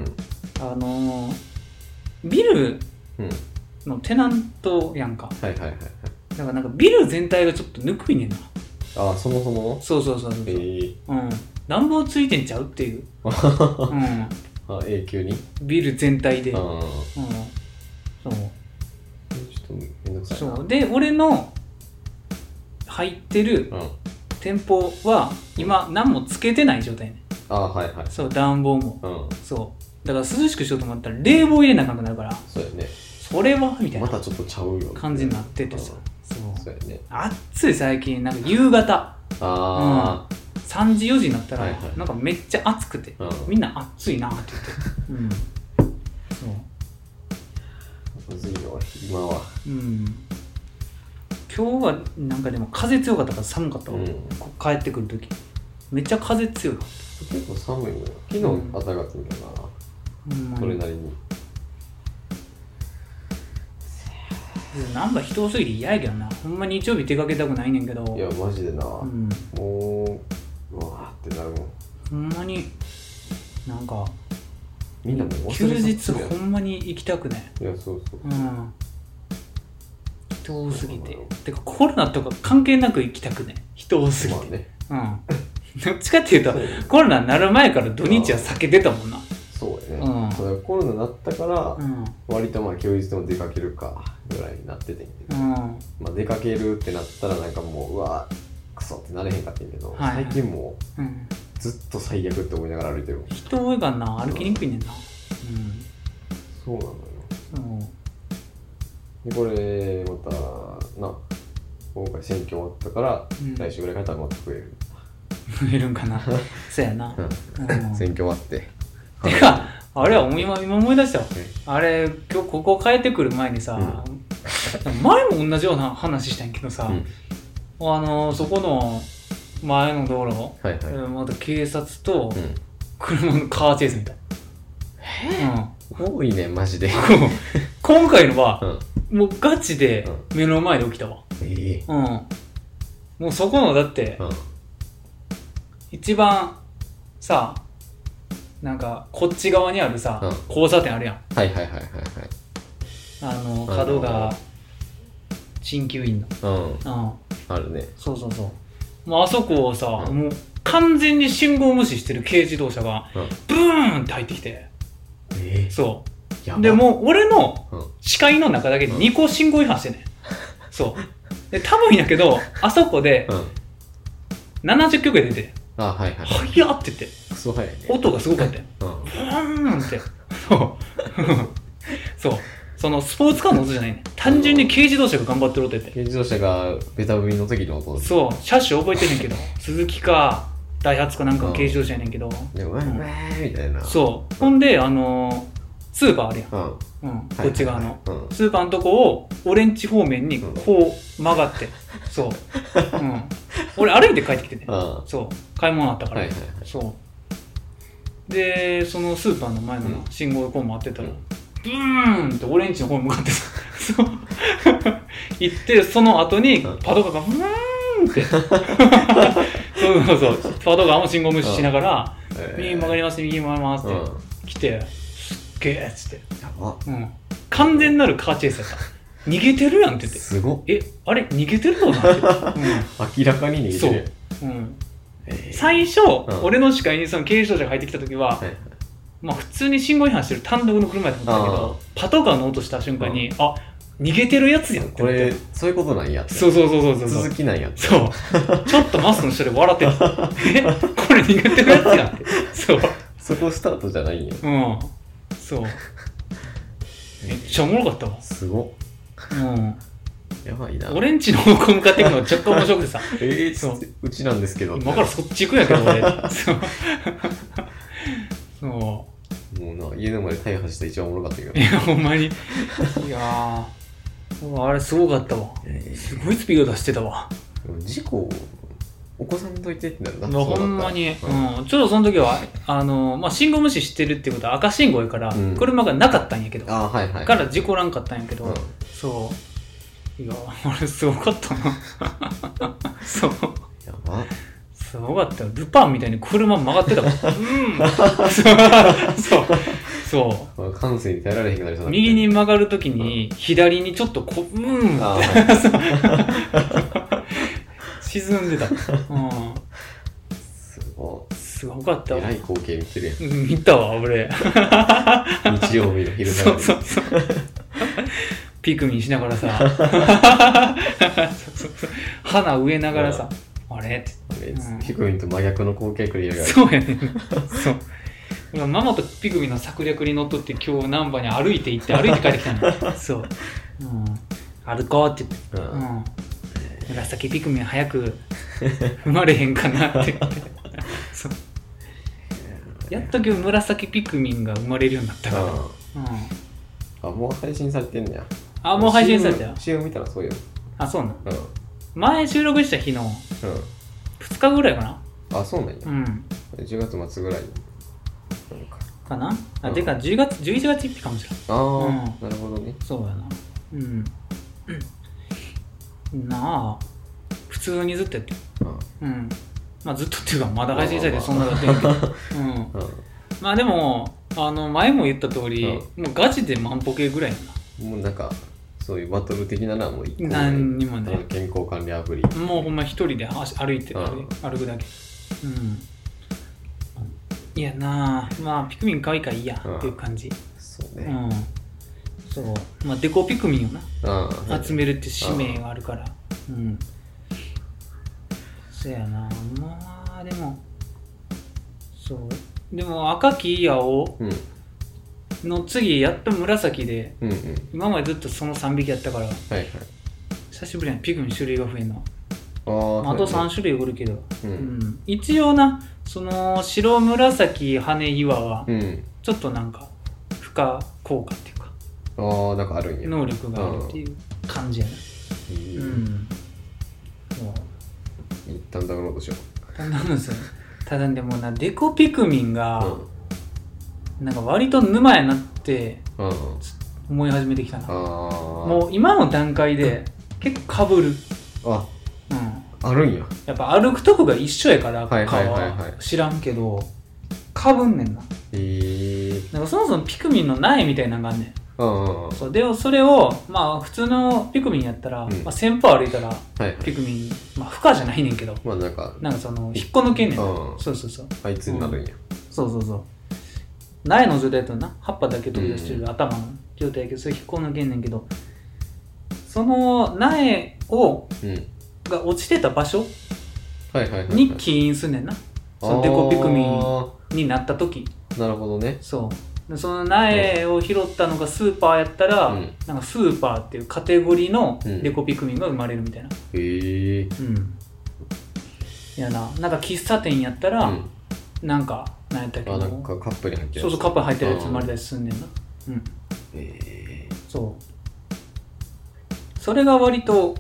あのービルうん、うん、のテナントやんか。はいはいはいはい。だからなんかビル全体がちょっとぬくいねんな。ああそもそも？そうそうそうそう、えー、うん。暖房ついてんちゃうっていう、うん、あ永久に？ビル全体で、うん、ああそう。ちょっとめんどくさいな。そう。で俺の入ってるうん。店舗は今何もつけてない状態ね。ああはいはい。そう暖房も。うん。そう。だから涼しくしようと思ったら冷房入れなあかんくなるから。そうやね。それは？みたいな。またちょっとちゃうよ感じになっててさ。うそう。んそうやね。暑い最近。なんか夕方。あ3時4時になったら、はいはい。なんかめっちゃ暑くて、あ、うん。みんな暑いなって言って。うん。そう。むずいよ今は。うん。今日はなんかでも風強かったから寒かったわ、うん。こ帰ってくる時。めっちゃ風強いわ結構寒いのよ。昨日うん。暖かかったんだよな、ほんそれなりに。なんか人多すぎて嫌やけどな。ほんま日曜日出かけたくないねんけど。いやマジでな、うん、もううわーってなるもん。ほんまになんかみんなもう休忘れ去日ってるやん。ほんまに行きたくないいやそうそう。うん。人多すぎて。てかコロナとか関係なく行きたくない人多すぎて、まあね。うん。どっちかっていうとコロナになる前から土日は避けてたもんな。そうやね、うん。そうだからコロナになったから、うん。割とまあ休日でも出かけるかぐらいになってて。んけど、うん。まあ、出かけるってなったらなんかもううわクソってなれへんかったんやけど、はいはい。最近もうん。うずっと最悪って思いながら歩いてる人多いからな歩きにくいねんな。そうなのよ。うん。う。んでこれまたな今回選挙終わったから、うん。来週ぐらいから多分また増える、増えるんかな。そうやな。うん。選挙終わって。てかあれは今今思い出したわえ？あれ今日ここ帰ってくる前にさ、前も同じような話したんやけどさ、うんあのそこの前の道路、はいはい、えーまた警察とう車のカーチェイスみたい、うん、ん、多いねマジで、今回のはうん、もうガチで目の前で起きたわ。ええ。うん。もうそこのだってうん。一番さなんかこっち側にあるさ、うん。交差点あるやん。はいはいはいはいあのうん。角が鍼灸院の。はいうん。うんあるね。そうそうそう。もうあそこをさ、うん。もう完全に信号無視してる軽自動車がうん。ブーンって入ってきて。えそやうでもう俺のうん。視界の中だけでうん。2個信号違反してんねん。そう。で多分やけどあそこでうん。70曲で出てあはいはい「早っ!」って言って。クソ早いね。音がすごかったよ。うん。ブーンって。そうそう そのスポーツカーの音じゃないね。単純に軽自動車が頑張ってる音やって。軽自動車がベタ踏みの時の。音そう。車種覚えてんねんけど。鈴木かダイハツかなんかの軽自動車やねんけど。でも、うわーうわーみたいな。そう。ほんであのースーパーあるやん、うん。うん、こっち側の、うん。スーパーのとこを俺んち方面にこう曲がって、そう、うん、俺歩いて帰ってきてね。あそう。買い物あったから、そう。でそのスーパーの前の信号でこう待ってたら、うんブーンって俺んちの方に向かってさ そう。行ってその後にうん。パトカーがブーンって。そうそうそう。パトカーも信号無視しながら「えー。右曲がります右曲がります」ってうん。来て「すっげえ」っつって。うん、完全なるカーチェイスやった。逃げてるやんって言って。すごっ。えあれ逃げてるのなって、明らかに逃げてる。う。んうん、えー。最初、ん。俺の視界にその軽自動車が入ってきた時は、はいはいまあ普通に信号違反してる単独の車やと思ったけどパトカーの音した瞬間に、あ逃げてるやつやんって。これ、そういうことなんやって。そうそうそうそうそう。続きなんやって。そう。ちょっとマスクの下で笑ってる え？これ逃げてるやつやん。ってそう。そこスタートじゃないんや。うん。そう。めっちゃおもろかったわ。すごっ。うん。やばいな。俺んちの方向向かっていくのが若干面白くてさ。えー、そう。うちなんですけど。今からそっち行くんやけど俺。そう。そもうな、家の前で大破したら一番おもろかったけど。うい。やほんまに。いやー。あれすごかったわ。えすごいスピード出してたわ。ー事故、起こさんといてってなるな。まあほんまに、うん。うん、ちょうどその時はあの、まあ、信号無視してるってことは赤信号やから、うん。車がなかったんやけど。はいはい。から事故らんかったんやけど、うん。そう。いや あれすごかったな。そう。やば。すごかったよ。ルパンみたいに車曲がってたもん。うん。そう。そう。まあ感性に耐えられへんくなりそうな右に曲がるときに左にちょっとこううん。沈んでた、うん、すごすごかったわ。らい光景見てるやん。うん見たわ俺。日曜日の昼そう間に。そうそうピクミンしながらさ。そ うそう。そう花植えながらさ。あれ？ってうんピクミンと真逆の光景繰り広げられそうやねんそう。今ママとピクミンの策略にのっとって今日難波に歩いて行って歩いて帰ってきたの。そう、うん、歩こうって。言って、ううん。ん、紫ピクミン早く生まれへんかなって。そう。やっと今日紫ピクミンが生まれるようになったから、うん、ああ、もう配信されてんねや。あもう配信されたよ CM, 見たらそうよ。あそうなん。うん。前収録した日のう2日ぐらいかなうん。あ、そうなんや。うん10月末ぐらいに。なんか。かなあ、うんてか10月11月1日かもしれないああ、うんなるほどね。そうやなうんなあ普通にずっとやってるうん。うんまあずっとっていうかまだ配信されてそんなだってんけど、うん、うん。まあでもあの前も言った通り、もうガチで万歩計ぐらいやもうなんか、そういうバトル的なのはもう一個な何にもあのね健康管理アプリ。もうほんま一人で足歩いてうん。歩歩くだけ。うん。いやなあ。まあピクミン可愛いからいいやっていう感じ。そうね。うん。そう。まあデコピクミンをなああ。集めるって使命があるから。うん。そやな。まあでもそう。でも赤黄青うん。の次やっと紫でうんうん。今までずっとその3匹やったからはいはい。久しぶりにピクミン種類が増えんのああ、まああと3そうやね種類おるけど、う。うんん、一応なその白紫羽岩はうん。ちょっとなんか負荷効果っていうかああ、なんかあるんや。能力があるっていう感じやないいうんそう一旦ダウンロードしよただなんですよただでもなデコピクミンがう。なんか割と沼やなってうん。うん。思い始めてきたな。もう今の段階で結構かぶる、うん、あ、あるんや。やっぱ歩くとこが一緒やからはいかはいはいはいは知らんけどかぶんねんなへえ。なんかそもそもピクミンの苗みたいなのがあんねんうんうんうん。そうでそれをまあ普通のピクミンやったら、うんまあ、1000歩歩いたらはいはい。ピクミンまあ負荷じゃないねんけどまあなんか、なんかその引っこ抜けんねんなうんそうそうそうあいつになるんや。そうそうそう苗の状態だとな葉っぱだけ飛び出してる頭の状態やけどそれ引っこ抜けんねんけどその苗をうん。が落ちてた場所はいはいはいはい。に起因すんねんな。そのデコピクミンあになった時。ー。なるほどね。そう。でその苗を拾ったのがスーパーやったら、うん。なんかスーパーっていうカテゴリーのうん。デコピクミンが生まれるみたいな。へえ。うん。いやな。なんか喫茶店やったら、うん。なんか何やったっけ？あ、なんかカップに入ってるそうそうカップに入ってるやつ生まれたり。りすんねんなうん。へそう。それが割と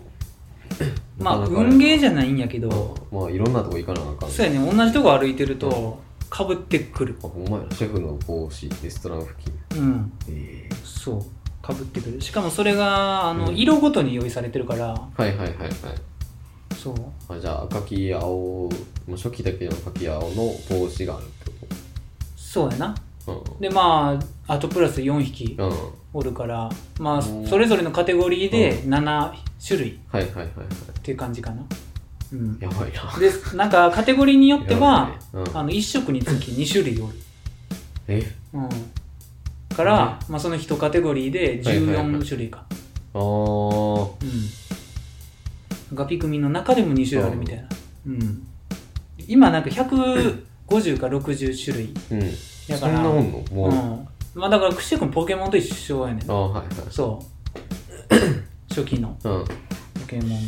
まあ運ゲーじゃないんやけえ。ど。まあいろんなとこ行かなあかん。そうやね同じとこ歩いてるとかぶってくる。あ、ほんまやな。シェフの帽子、レストラン付近。うん。へえ。そう。かぶってくる。しかもそれがあの、うん。色ごとに用意されてるから。はいはいはいはい。そう。あじゃあ赤黄青、もう初期だけの赤黄青の帽子があるってこそうやな。とでまああとプラス4匹うん。うん。おるからまあうん。それぞれのカテゴリーで7種類っはいはいはいはい。ていう感じかな。うん。やばいな。でなんかカテゴリーによっては、やばいね。うん。あの1色につき2種類おる。え？うん。から、まあ、その1カテゴリーではいはいはい。14種類か、あー。うん。ガピクミンの中でも2種類あるみたいな、うん、今なんか150か60種類。うん。やから。そんなもんの？もう。あうん。まあだからくしくんポケモンと一緒やねんあー、はいはい。そう。初期の。うん。ケモン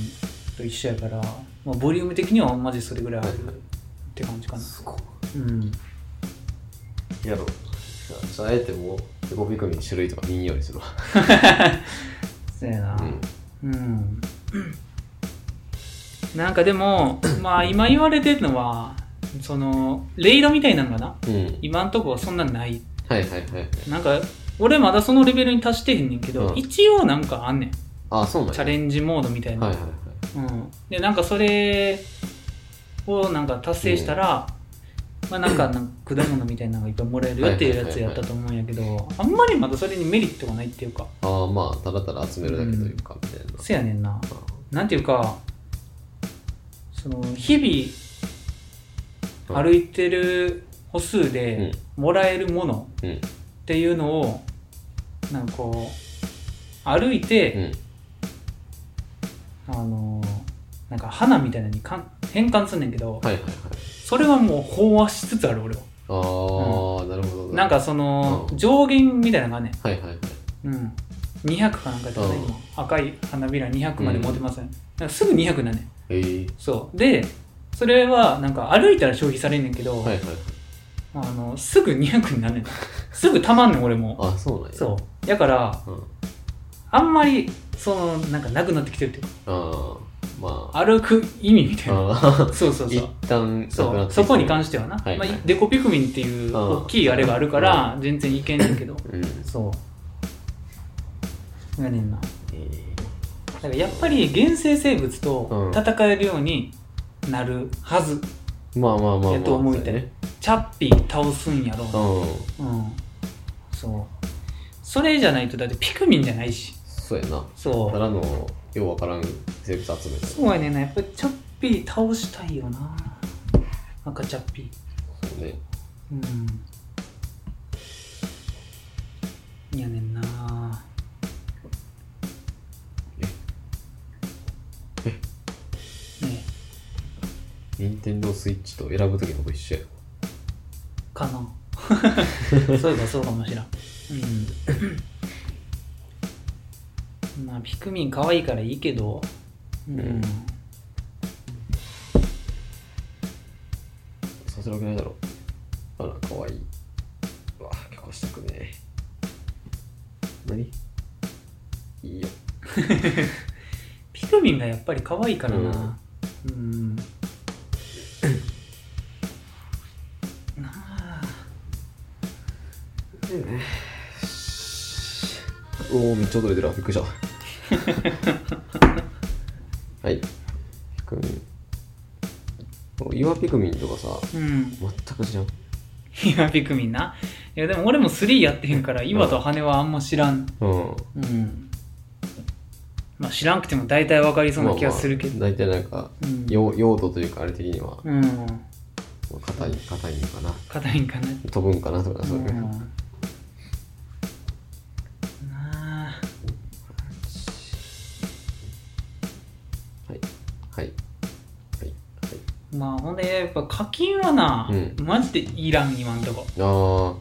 と一緒やから、まあ、ボリューム的にはマジそれぐらいあるって感じかな。すごうん。いやろじゃああえてもうデコピクミン種類とか見んようにするわ。そうやな。うん。うん、なんかでもまあ今言われてるのはそのレイドみたいなのがな？うん。今んとこはそんなない。はいはいはいはい。なんか俺まだそのレベルに達してへんねんけど、うん。一応なんかあんねん。あそうなんや。チャレンジモードみたいな、はいはいはい。うん、でなんかそれをなんか達成したら、まあなんかなんか果物みたいなのがいっぱいもらえるよっていうやつやったと思うんやけどあんまりまだそれにメリットがないっていうか。ああまあただただ集めるだけというかみたいな、せやねんななんていうかその日々歩いてる歩数でもらえるものうん。っていうのをなんかこう歩いて、うん。あのなんか花みたいなのにかん変換すんねんけど、はいはいはい。それはもう飽和しつつある俺は。ああ、なるほどなんかその、うん。上限みたいなのがね、はいはいはい。うん、200かなんかやったらねうん。今赤い花びら200まで持てません、なんかすぐ200なんねん。ええそう。でそれはなんか歩いたら消費されんねんけど、はいはい。あのすぐ200になんねん。すぐたまんねん俺も。あそうなんや。そう。だからうん、あんまりそのなんかなくなってきてるって。いうかああまあ。歩く意味みたいな。あ そうそうそう。一旦なくそうてそこに関ししてはな、はいはい。まあ、デコピクミンっていううん大きいあれがあるから全然いけんねんけど、てうん。そう。やねんな。えだからやっぱり原生生物と戦えるようになるはず、えまあまあまあまあ。やと思うてねチャッピー倒すんやろ。うなうん。うん。そう。それじゃないとだってピクミンじゃないし。そうやな。そう。ただのようわからん生物集めて。そうやねんな。やっぱりチャッピー倒したいよな。赤チャッピそうね。ーうん。やねんな任天堂スイッチと選ぶ時のと一緒やかな。そういえばそうかもしらん。うん。まあピクミン可愛いからいいけど。うん、うんさせるわけないだろあらかわい。いうわ結構したくねえ。何？いいよ。ピクミンがやっぱり可愛いからな。うん、なあおおめっちゃ踊れてる。わびっくりした。はい。ピクミン。岩ピクミンとかさうん。全く知らん。岩ピクミンな？いやでも俺も3やってへんから岩と羽はあんま知らん。うん。うんまあ知らんくても大体わかりそうな気がするけど、まあまあ大体なんかうん。用用途というかあれ的にはうん。硬い硬いのかな。硬いんかな。飛ぶんかなとかそういう、うん。なあ。はい。はい。はい。はい。まあほんでやっぱ課金はな、うん。マジでいらん今んとこ。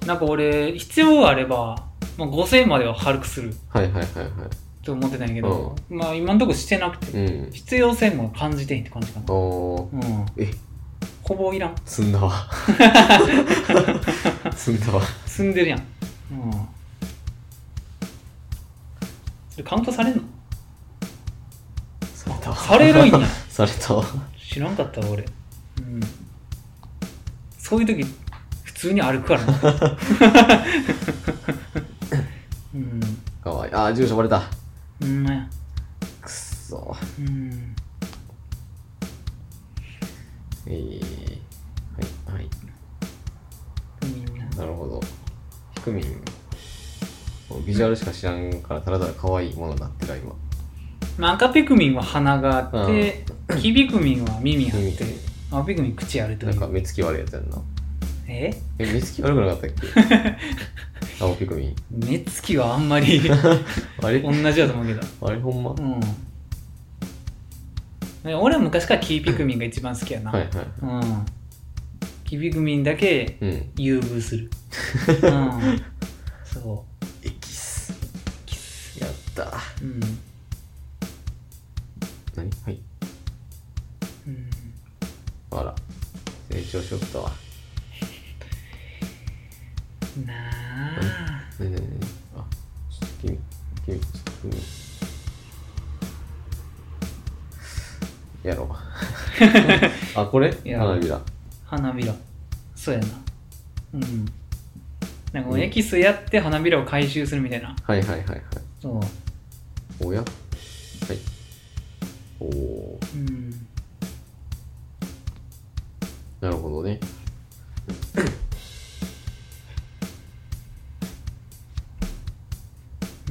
あなんか俺必要があれば、まあ、5000円までは軽くする。あはいはいはいはいと思ってたんやけど、まあ今んとこしてなくて、うん。必要性も感じてへんって感じかな。おー。うん。え？ほぼいらん。積んだわ。積んだわ。積んでるやん。うん。それカウントされんの？されたわ。されるんや。されたわ。知らんかったわ俺。うん。そういう時普通に歩くからな。うん。かわいい。あー住所バレたうん。くっそ。うん。えー、はいはい。みんな。なるほど。ピクミンビジュアルしか知らんからただただ可愛いものになってるわ今。まあ赤ピクミンは鼻があって、黄ピクミンは耳あっ耳て。青ピクミン口あるという。なんか目つき悪いやつやんな。え？え目つき悪くなかったっけ？青ピクミン目つきはあんまり あれ？同じだと思うけど。あれ？ほんま、はうん。ね俺は昔からキーピクミンが一番好きやな、いはいうん。キーピクミンだけうん。優遇する。うん。そエキス。やった。ううん。何？何はい。うん。あら。成長しよったわ。なあねえねえねえ。あ、ちょっと君、君、ちょっと君。やろう。あ、これ？花びら。花びらそうやなうんなんかエキスやって花びらを回収するみたいなはいはいはいはい。そうおや？はい。おおーうんなるほどね。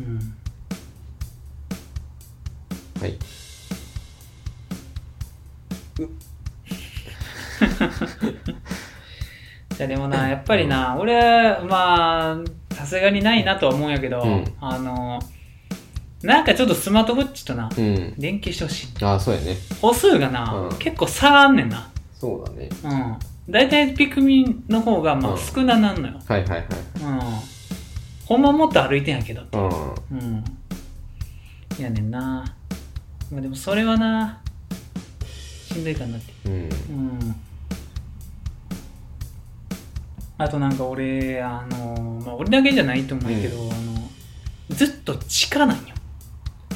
うんはい。じゃあでもなやっぱりな俺まあさすがにないなとは思うんやけど、うんあのなんかちょっとスマートウォッチとなうん。連携してほしいあ、そうやね。歩数がな、うん結構差があんねんなそうだね。うん大体ピクミンの方がまあうん少ななんのよはいはいはい。うんほんまもっと歩いてんやけどうん。うん。いやねんな。まあでもそれはなしんどいかなって。うん。うん。あとなんか俺あのまあ俺だけじゃないと思うけど、あのずっと地下なんよ。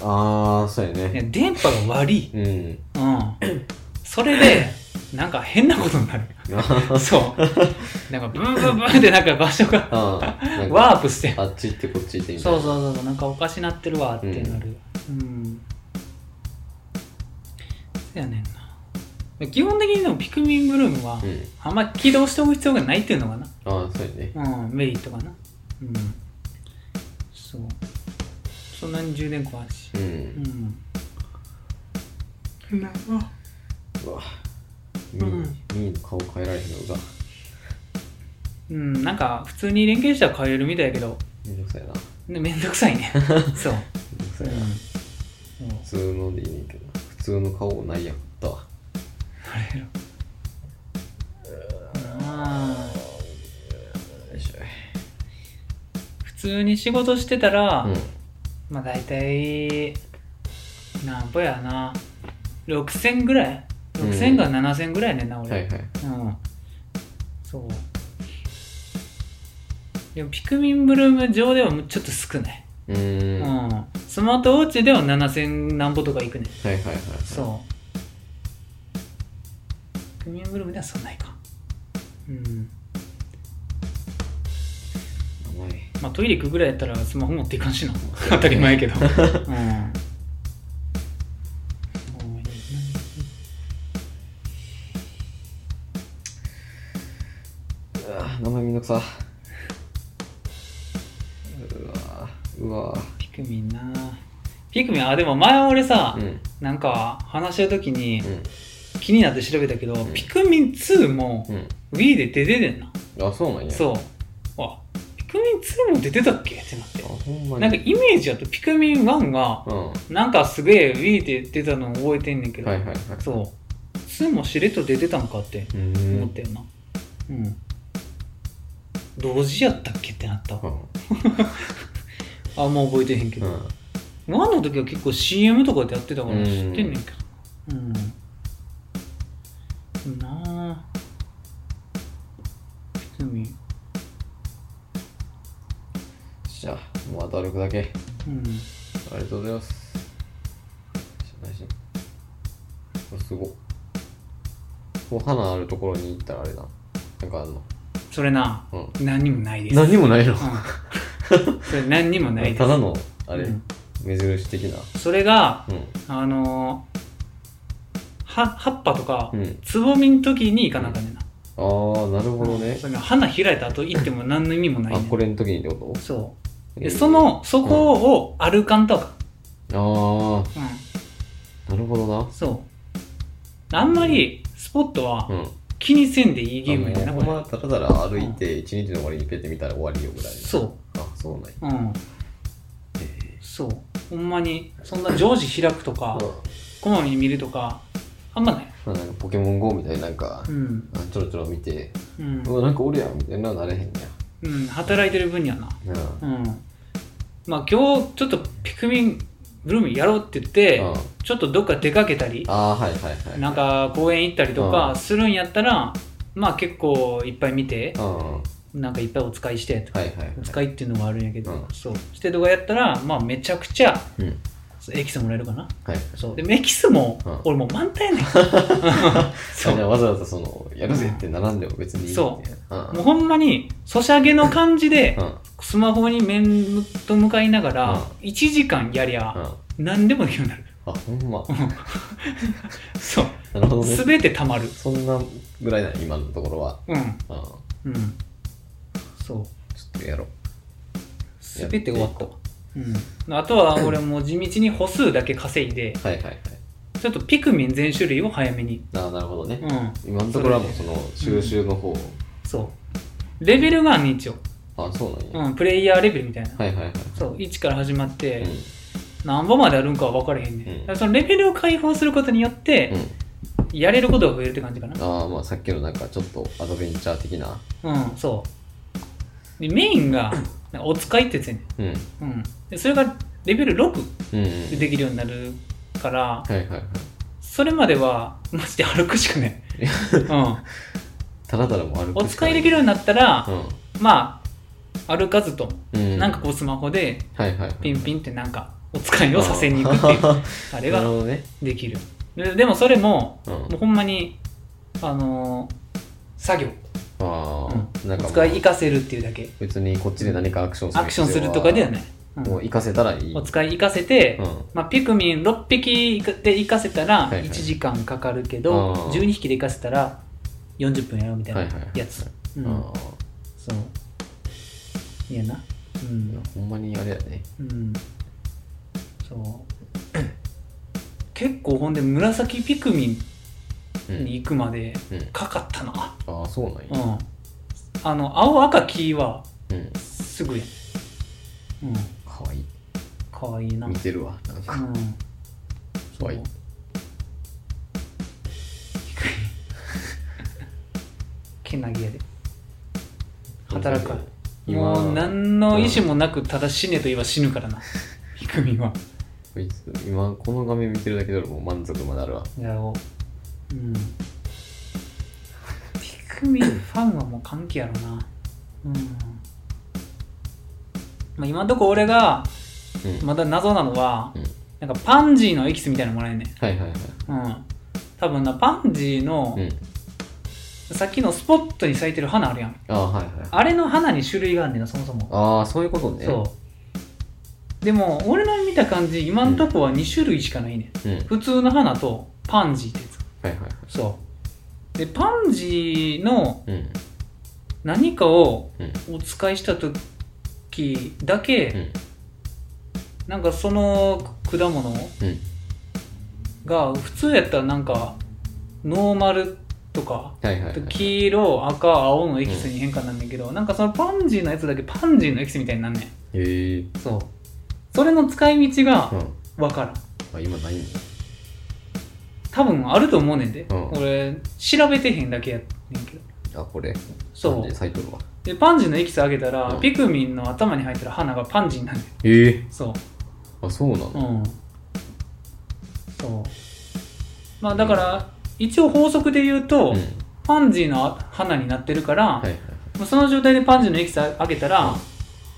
ああ、そうやいやね。電波が悪い。うん。うん。それで なんか変なことになる。あ そう。なんかブンブンブンってなんか場所がワープして。あっち行ってこっち行ってみたいな。そうそうそうそうなんかおかしなってるわってなる。うん、そやねんな。基本的にでもピクミンブルームは、うん。あんま起動しておく必要がないっていうのかな。ああ、そうやね。うんメリットかな。うん。そう。そんなに充電怖いし。う。うん。んうわ。ミー、ミーの顔変えられへんのが。うんなんか普通に連携したら変えれるみたいやけどめんどくさいな。ねめんどくさいね そうめんどくさうんいな。普通のでいいねんけど。普通の顔ないやったわ。あれやろ普通に仕事してたら、ょ。うん。まあ大体なんぼやな6000ぐらい6000か7000ぐらいやねんな俺、はいはい。うん。そう。でもピクミンブルーム上ではちょっと少ない、うーん。うん。はいスマートウォッチでは7000何歩とかいくねん。はいはい。そう。ピクミンブルームではそんないか。うん。まあトイレ行くぐらいやったらスマホ持っていかんしな。当たり前やけど。うん名前めんどくさ。うわうわピクミンなピクミンあでも前俺さ、うん。なんか話してる時にうん。気になって調べたけど、んピクミン2もうん。Wii で出ててんな、あ、そうなんや。そうあピクミン2も出てたっけ？ってなってあ、ほんまに。なんかイメージだとピクミン1がうん。はなんかすげえ Wii で出たのを覚えてんねんけど、いはいはい。そう2もしれっと出てたんかってうーん。思ったよなうん同時やったっけってなったわ あんま覚えてへんけど、うん。1の時は結構 CM とかでやってたからうん知ってんねんけどうんなあピクミンじゃあ、もうあと歩くだけ。うんありがとうございます。すごっ。こう花あるところに行ったらあれだ。なんかあんの？それなうん。何にもないです。何にもないの？うん、それ何にもないです。ただの、あれ、うん。目印的な？それがうん。あのーは葉っぱとか、うん。つぼみの時に行かなあかんねんな、あー、なるほどね。そ。れが花開いた後行っても何の意味もないねあ、んこれの時にってこと？そう。えー。でそのそこを歩かんとあかん、あー、うん、なるほどな。そう。あんまりスポットはうん。気にせんでいいゲームやなこれ。ま、ただただ歩いて、一日の終わりにペッて見たら終わりよぐらい。そう。あ、そうなんや。うん。そう。ほんまにそんな常時開くとかこまめに見るとかあんまない。うんなんかポケモン GO みたいになんかう、ん。あちょろちょろ見て、うん。うわ、なんかおるやんみたいなのなれへんねうん働いてる分にはな。や。うん。うん。まあ今日ちょっとピクミンブルーミーやろうって言って、うん。ちょっとどっか出かけたりああはいはいはい。なんか公園行ったりとかするんやったら、まあ結構いっぱい見てうんうん。なんかいっぱいお使いしてとかはいはいはい。お使いっていうのがあるんやけど、うん。そう。してとかやったらまあめちゃくちゃうん。エキスもらえるかな。はい。そう。でもエキスも、うん。俺もう満タンやねん。そう。あわざわざそのやるぜって並んでも別にいいそみたいなもうほんまにソシャゲの感じでうんうんスマホに面と向かいながらうん。1時間やりゃうん。何でもできるようになる。あほんま。そう。なるほどね。全てたまる。そんなぐらいだね今のところは。うん。うん。うん。そう。ちょっとやろう。全て終わった。わう。ん、あとは 俺もう地道に歩数だけ稼いではいはいはい。ちょっとピクミン全種類を早めに。ああなるほどね。うん。今のところはもうその収集の方そう。レベルがあんねん一応、あそうなんや。うん、プレイヤーレベルみたいな、はいはいはい。そう1から始まって、うん。何本まであるんかは分からへんねん、うん。だからそのレベルを解放することによって、うん。やれることが増えるって感じかな。ああまあさっきのなんかちょっとアドベンチャー的な。うんそう。でメインがなん。かお使いってやつやねうん。ん、うん、でそれがレベル6うんうんでできるようになるからはいはいはい。それまではマジで歩くしかない、うん、ただただもう歩くお使いできるようになったら、うまあ歩かずとうん。なんかこうスマホではいはいはい。ピンピンってなんかお使いをさせに行くっていうあ あれができる。ででもそれもうん。もうほんまにあのー作業。ああなんか使い活かせるっていうだけ。別にこっちで何かアクションするアクションするとかではない、うん。もう活かせたらいい。お使い活かせて、うん。まあ、ピクミン6匹で活かせたらはいはい。1時間かかるけど、あー。12匹で活かせたら40分やろうみたいなはいはいやつ、うん。あそういやなうん。あほんまにあれやね。うん。そう。結構ほんで紫ピクミうんンに行くまでうん。かかったな。ああそうなんや。うん。あの青赤黄はうん。すぐや。んうん。かわいい。かわいいな。見てるわなんか。うん。かわいい。けなぎやで。働くから。今もう何の意思もなくただ死ねと言えば死ぬからな。ピクミンは。こいつ今この画面見てるだけで俺もう満足まであるわ。やろううん。ピクミンファンはもう関係やろな。うん。まあ今んとこ俺がうん。まだ謎なのは、うん。なんかパンジーのエキスみたいなのもらえんねん。はいはいはい。うん。多分なパンジーの、うんさっきのスポットに咲いてる花あるやん。ああはいはい。あれの花に種類があんねんなそもそも。ああそういうことね。そう。でも俺の見た感じ今んとこは2種類しかないねん、うん。はい普通の花とパンジーってやつ。はいはい。そう。でパンジーのうん。何かをうん。お使いした時だけ、うん。なんかその果物うん。が普通やったらなんかノーマルとかはいはいはい黄色赤青のエキスに変化なんねんけど、なんかそのパンジーのやつだけパンジーのエキスみたいになんねん。へえそう。それの使い道がうん。分からん。あ今ないんだ。多分あると思うねんで、うん。俺調べてへんだけやねんけど。あこれ？そう。サイトルは。でパンジーのエキスあげたら、うん。ピクミンの頭に入ってる花がパンジーになる。へえそう。あそうなのうん。そう。まあだから一応法則で言うと、うん。パンジーの花になってるから、はいはいまあその状態でパンジーのエキスあげたら、うん。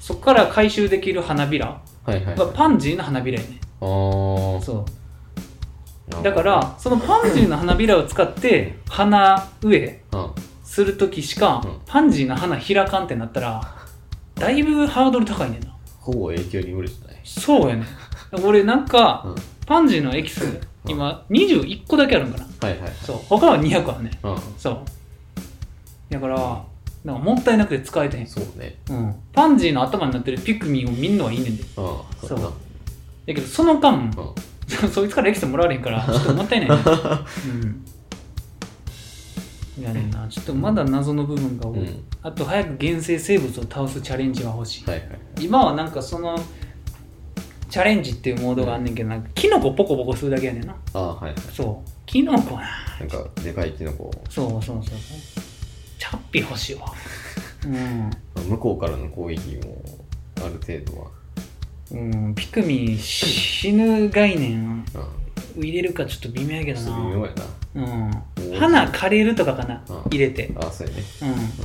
そこから回収できる花びらがパンジーの花びらやね。そう。だからそのパンジーの花びらを使って花植えうん。するときしか、うん。パンジーの花開かんってなったらだいぶハードル高いねんな。ほぼ影響に無理じゃない？そうやねん。俺なんか、うん。パンジーのエキス今21個だけあるんかな。はいはいそう。他は200あるねん。うん。そう。だからなんかもったいなくて使えてへん、そうね。うん、パンジーの頭になってるピクミンを見んのはいいねんで。うん。そうだな。だけどその間、うん。そいつからエキスもらわれへんから ちょっともったいないね。うん。いやねんな。ちょっとまだ謎の部分が多い、うん。あと早く原生生物を倒すチャレンジが欲しい、はいはい。今はなんかそのチャレンジっていうモードがあんねんけどなんかキノコポコポコするだけやねんな。ああはいはい。そう。キノコな。なんかでかいキノコ。そうそうそう。そうチャッピ欲しいわ。うん。向こうからの攻撃もある程度は。うん、ピクミン死ぬ概念。うん入れるかちょっと微妙やけどちょっと微妙な。やな。うん。花枯れるとかかな。うん入れて。あそうやね。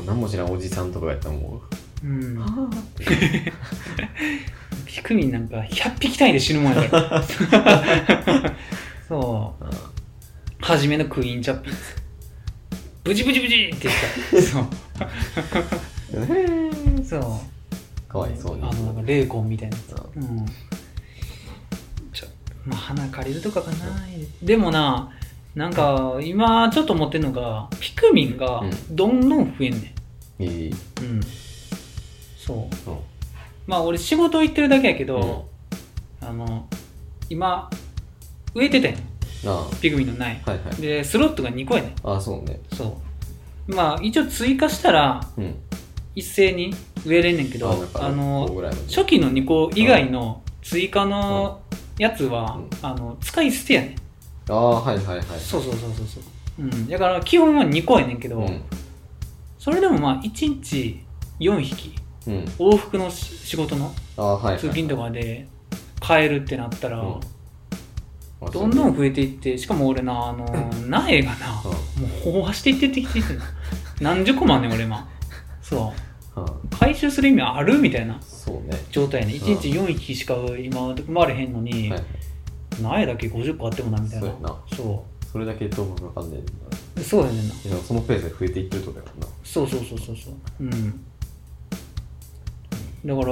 う何も知らんおじさんとかやったらもん。うんう。ピクミンなんか100匹単位で死ぬもんやから。そう。初めのクイーンチャッピーです。ブチブチブチって言った。そう。そう。かわいそうにあの、なんかレーコンみたいなやつ。ううん。ちょ、まあ、花借りるとかかな。でもな、なんか、今ちょっと思ってんのが、ピクミンがうんどんどん増えんねいいん。うん。そう。うん。まあ、俺仕事行ってるだけやけうん。ど、あの、今、植えてたやん。あピクミンの苗。あはいはい。で、スロットが2個やねん。ああそうね。そう。まあ、一応追加したら、うん。一斉に植えれんねんけど、あの初期の2個以外の追加のやつは、うん。あの使い捨てやねん。ああはいはいはい。そうそうそうそうそう。うん。だから基本は2個やねんけど、うん。それでもまあ1日4匹うん。往復のし仕事のああはいはい通勤とかで買えるってなったら、うん。あどんどん増えていってしかも俺なあの 苗がな、うん。もう飽和していってってきて何十個もあんねん俺今。そう。うん。回収する意味あるみたいなそうね。状態やね。1日4匹しか今生まれへんのに、はい。苗だけ50個あってもなみたいな。そうやな。そそれだけどうかわかんないんだ。うそうやねんな。いやそのペースで増えていってるとかやもんな。そうそうそうそうそう。うんだから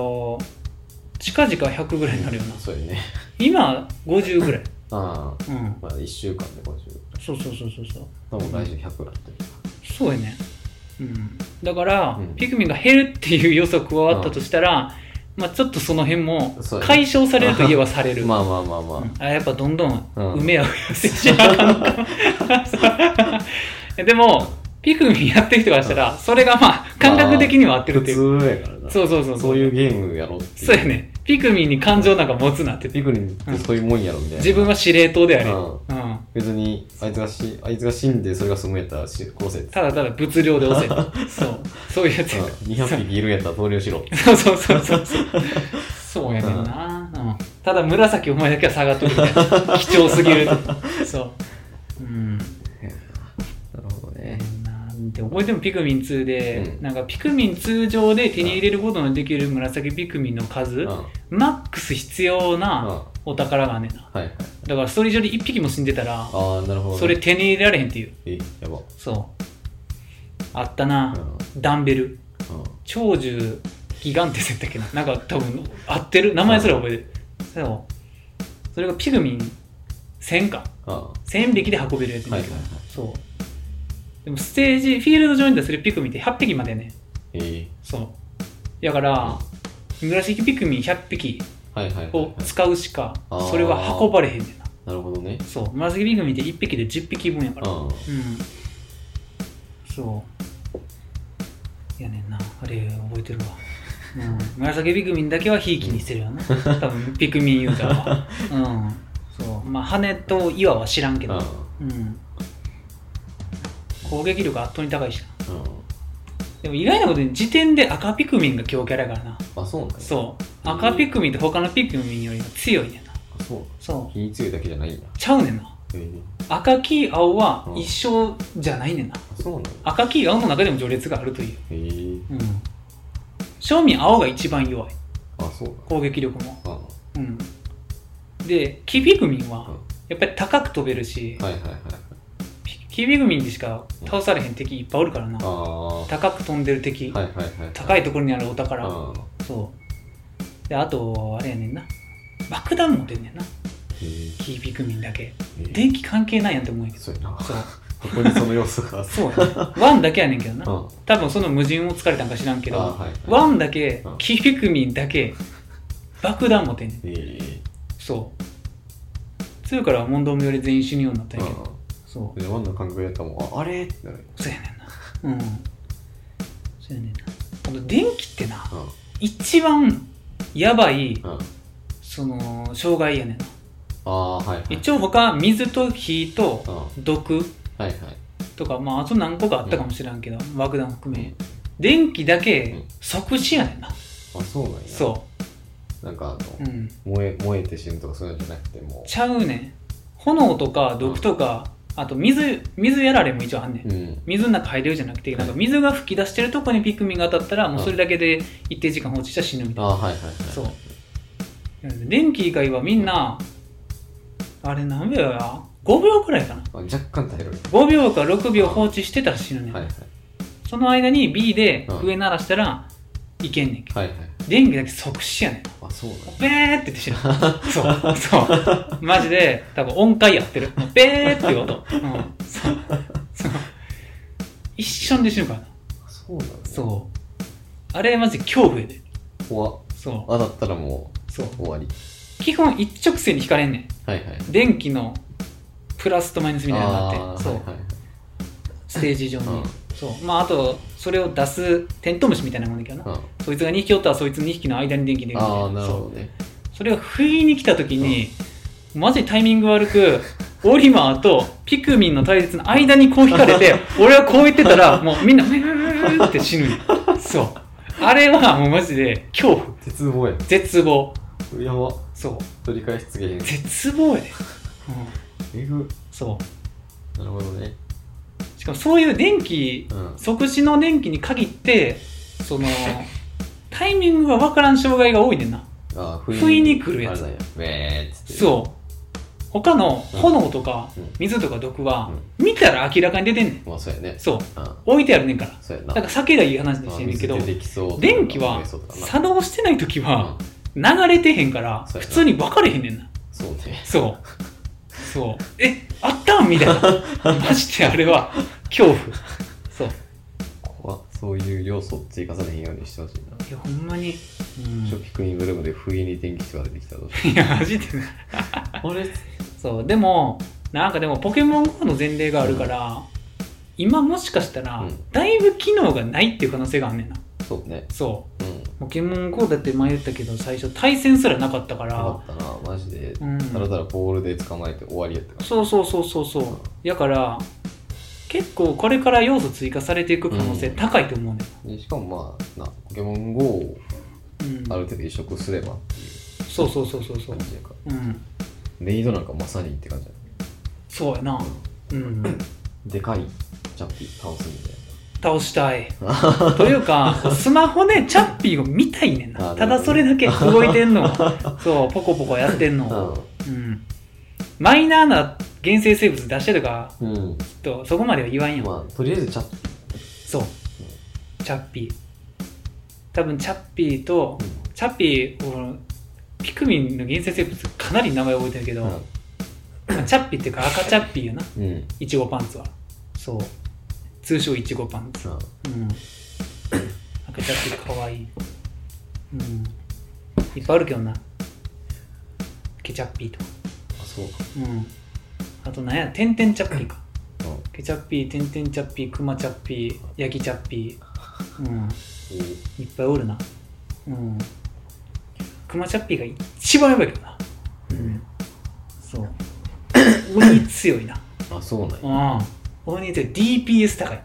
近々100ぐらいになるよな。そうやね。今50ぐらい。ああ。うん。まあ1週間で50そうそうそうそうそう。多分来週100になって。るそうやね。うん。だから、うん。ピクミンが減るっていう予測加わったとしたら、まあちょっとその辺も解消されるといえばされる。まあまあまあまあ、うん。あやっぱどんどんうん。梅は増やせしなあかん でもピクミンやってる人からしたらそれがまあ感覚的には合ってるっていう、普通やからな。そうそうそうそう。いうゲームやろっていそうやね。ピクミンに感情なんか持つなって。ピクニンってそういうもんやろみたいな。自分は司令塔であれ、ううん。別にあいつがしあいつが死んでそれが済むんやったらし殺せただただ物量で押せ そう。そういうやつや。うん。200匹いるんやったら投入しろ。そうそうそうそう。そうそうやねんな、うん、ただ紫お前だけは下がっとるみたいな。貴重すぎるそう。うんなんて覚えてもピクミン2で、うん。なんかピクミン通常で手に入れることのできる紫ピクミンの数、うん。うんマックス必要なお宝があんね。んなはいはい。だからストーリー上で1匹も死んでたらああなるほどね。それ手に入れられへんっていう。えやば。そう。あったな、うダンベル。ん。長寿ギガンテスやったっけな？なんか多分合ってる？名前すら覚えてる。そう。それがピクミン1000か。あ1000匹で運べるやつやねんけど、はいはいはい。そうでもステージフィールド上に出せるピクミンって100匹までやね。んええそう。だから紫ピクミン100匹を使うしかそれは運ばれへんねんな。なるほどね。そう。紫ピクミンって1匹で10匹分やから。うん。うん。そう。やねんな。あれ覚えてるわ。うん。紫ピクミンだけはひいきにしてるよな。多分ピクミンユーザーはうん。そう。まあ羽と岩は知らんけど。うん攻撃力圧倒に高いしな。うん。うんでも意外なことに時点で赤ピクミンが強キャラやからな。あそうなんや。そう。赤ピクミンって他のピクミンよりも強いねんな。あそうそう。火に強いだけじゃないんや。ちゃうねんな。ええ。赤黄青は一緒じゃないねんな。あそうなんや。赤黄青の中でも序列があるという。ええ。うん。正味青が一番弱い。あそうなん攻撃力も。あうん。でキピクミンはうん。やっぱり高く飛べるしはいはいはいピキピクミンでしか倒されへん敵いっぱいおるからな。高く飛んでる敵、いはいはい高いところにあるお宝、あそう。であとあれやねんな。爆弾持ってんねんな。ええキーピクミンだけ。ええ電気関係ないやんって思うんやけど。そうやな。そう。ここにその要素が。そうやね。ワンだけやねんけどな。うん。多分その矛盾を突かれたんか知らんけど、あはいはい。ワンだけうん。キーピクミンだけ爆弾持ってんねん。ええそう。強いから問答無用で全員死ぬようになったんやけど。あそう。でワンの感覚やったらもうああれ？ってなるそうやねんな。うん。そうやねんな。あと電気ってなうん。一番やばいうん。その障害やねんな。ああはいはい。一応他水と火とうん。毒はいはい。とかまああと何個かあったかもしれんけど、爆弾含め。電気だけ即死やねんな、あそうなんや。そなんかあの、うん。燃え燃えて死ぬとかそういうのじゃなくてもちゃうねん。炎とか毒とか、あと水水やられも一応あんねん、うん。水の中入れるじゃなくてなんか水が噴き出してるとこにピクミンが当たったらもうそれだけで一定時間放置したら死ぬみたいな。あはいはいはいそう。電気以外はみんなあれ何秒や？5秒くらいかな。あ若干耐える。5秒か6秒放置してたら死ぬねん、はいはい。その間に B でうん。上鳴らしたらいけんねんけど。はいはい電気だけ即死やねん。あそうだ。ベーって言って死ぬ。そうそう。マジで多分音階やってる。ベーっていう音、うん、そう。そう。一瞬で死ぬからな。そうだ。そう。あれマジで恐怖やで。怖っ。そ当たったらもうそう。う終わり。基本一直線に引かれんねん。はいはい。電気のプラスとマイナスみたいなのがあって。そう、はいはい。ステージ上に、うんそう。まああとそれを出すテントウムシみたいなもんだけどな、うん。そいつが2匹おったらそいつ2匹の間に電気できる。みたいああなるほどね。それが不意に来た時に、マジでタイミング悪くオリマーとピクミンの対立の間にこう引かれて 俺はこう言ってたらもうみんなブーって死ぬ。そう。あれはもうマジで恐怖。絶望や。絶望。やば。そう。取り返しつけへん。絶望やで、うん、えぐそう。なるほどねしかもそういう電気うん。即死の電気に限ってそのタイミングが分からん障害が多いねんな。あー不意に来るやつ。あれなんや。ウェーっつって。そう。他の炎とかうん。水とか毒は見たら明らかに出てんねん。まあそうやね。そう。うん。置いてあるねんから。そうやな。だから酒がいい話でしてんねんけどあ水出てきそうとか。電気は燃えそうとかな作動してない時はうん。流れてへんからそうやな。普通に分かれへんねんな。そうね。そう。そう。えあったんみたいな。マジであれは恐怖。そう。そういう要素を追加されへんようにしてほしいな。いやほんまに、うん、ショッピングイングルームで不意に電気人が出てきたらどうしよいやマジで。ねうあれそう。でもなんかでもポケモン GO の前例があるから、今もしかしたら、うん。だいぶ機能がないっていう可能性があんねんなそうね。そう。うん。ポケモン GO だって前言ったけど最初対戦すらなかったから。なかったなマジで。うん。ただただボールで捕まえて終わりやった。からそうそうそうそうそう。だから結構これから要素追加されていく可能性高いと思うね。でしかもまあなポケモン GO をうん。ある程度移植すればっていう。そうそうそうそうそう。感じやから。うん。メイドなんかまさにって感じだね。そうやな。うん。でかいチャッピー倒すみたい倒したい。というかスマホでチャッピーを見たいねんな。あただそれだけ動いてんの。そうポコポコやってんの。なうん。マイナーな原生生物出してるかうん、うん、きっとそこまでは言わんよ、まあとりあえずチャッピそう。チャッピー。多分チャッピーとーチャッピーこのピクミンの原生生物かなり名前覚えてるけど、まあチャッピーっていうか赤チャッピーやな。うん。うんいちごパンツは。そう通称いちごパン。ツあうん。赤チャッピーかわい。いうん。いっぱいあるけどな。ケチャッピーとか。あそう。うん。あと何やてんてんチャッピーか。うん。ケチャッピーてんてんチャッピークマチャッピーヤギチャッピー。うん。いっぱいおるな。うん。クマチャッピーが一番やばいけどな。うん。そう。鬼強いな。あそうなんや。うん鬼強い DPS 高い。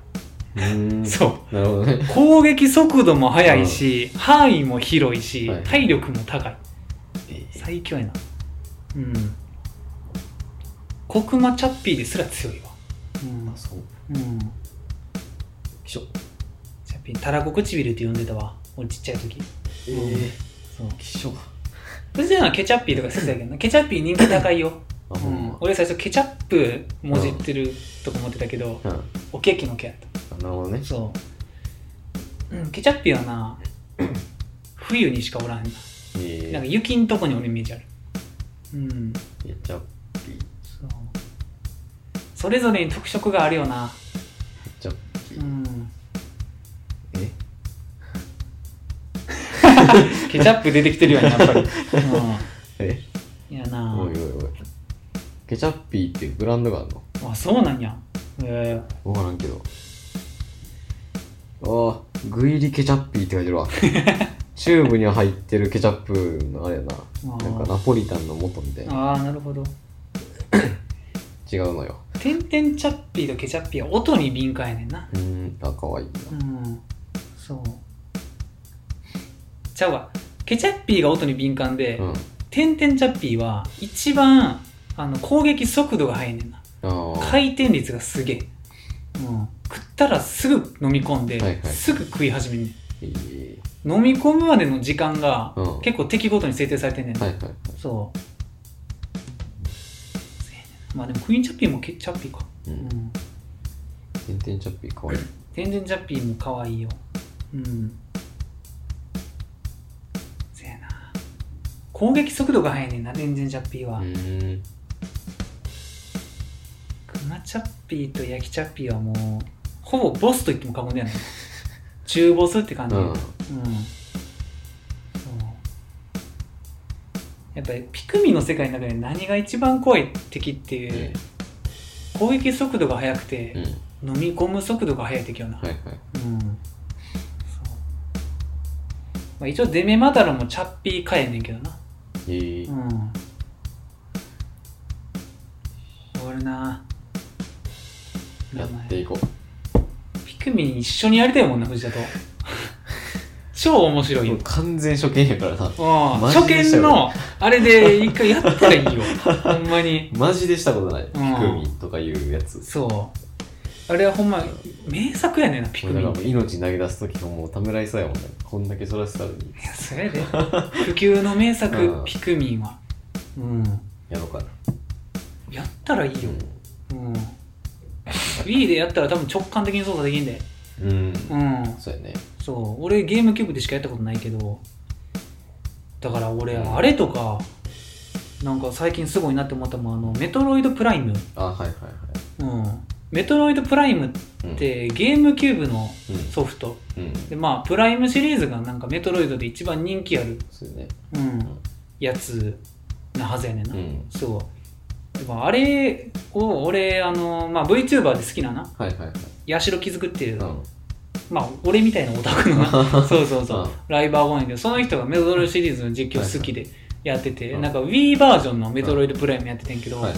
そう。なるほどね。攻撃速度も速いし、範囲も広いし、はい体力も高い。え最強やな。うん。コクマチャッピーですら強いわ。うん。あそう。うん。きしょ。チャッピーたらこ唇って呼んでたわ。俺ちっちゃい時。えそう。きしょ。うちはケチャッピーとか好きだけどな。ケチャッピー人気高いよ、うん。ん。俺最初ケチャップもじってるとか思ってたけど、うん。あおケーキのケやったなるほどね。そう、うん、ケチャッピーはな 冬にしかおらんな。え。なんか雪んとこにおるイメージある。うん。ケチャッピー。そう。それぞれに特色があるよな。ケチャッピー。うん。え？ケチャップ出てきてるよねやっぱり、うえ？ん、いやなおいおいおいケチャッピーっていうブランドがあるの？あそうなんや。え。分からんけど。ああ具入りケチャッピーって書いてるわ。チューブに入ってるケチャップのあれやな。あーなんかナポリタンの素みたいー、な。ああなるほど。違うのよ。てんてんチャッピーとケチャッピーは音に敏感やねんな。うーんあかわいいな。うんそう。ちゃうわ。ケチャッピーが音に敏感で、うん。テンテンチャッピーは一番あの攻撃速度が速いねんな。回転率がすげえ、うん、食ったらすぐ飲み込んで、はいはい。すぐ食い始めんね飲み込むまでの時間がうん。結構敵ごとに設定されてんねん、はいはいはい。そう。まあでもクイーンチャッピーもケチャッピーか。ううん。んてん。てんチャッピーかわい。いテンテンチャッピーも可愛いよ。うん。せやな。攻撃速度が速いねんなテンテンチャッピーは、うーんクマチャッピーと焼きチャッピーはもうほぼボスと言っても過言ではない。中ボスって感じ。うん。うん。そう。やっぱりピクミンの世界の中で何が一番怖い敵っていう、攻撃速度が速くてう、ん。飲み込む速度が速い敵よな、はいはい。うん。まあ、一応デメマダラもチャッピーかえんねんけどな。ええ。うん。俺なやっていこピクミン一緒にやりたいもんな藤田と。超面白い完全初見やからな。初見のあれで一回やったらいいよ。ほんまに。マジでしたことない。ピん。クミンとかいうやつ。そう。あれはほんま名作やねんなピクミン。命投げ出す時がもうためらいそうやもんね。こんだけそらせたのに。いやそれで。不朽の名作、うん。ピクミンは。うん。やろうかな。やったらいいよ。うん Wii でやったら多分直感的に操作できんで。うん、うん。うんそうやね。そう。俺ゲームキューブでしかやったことないけど。だから俺あれとかなんか最近すごいなって思ったもんあのメトロイドプライムあはいはいはい。うん。メトロイドプライムっうん。てゲームキューブのうん。ソフト。うん。でまあプライムシリーズがなんかメトロイドで一番人気ある、そうやね。うん、やつなはずやねんな、うん。そうでもあれを俺あの、まあ、VTuber で好きななはいはいはい。八代気づくっていう、うん。まあ俺みたいなオタクのな。そうそうそう、うん。ライバーが多いんでその人がメトロイドシリーズの実況好きでやってて、うん。なんか Wii バージョンのメトロイドプライムやっててんけど、はい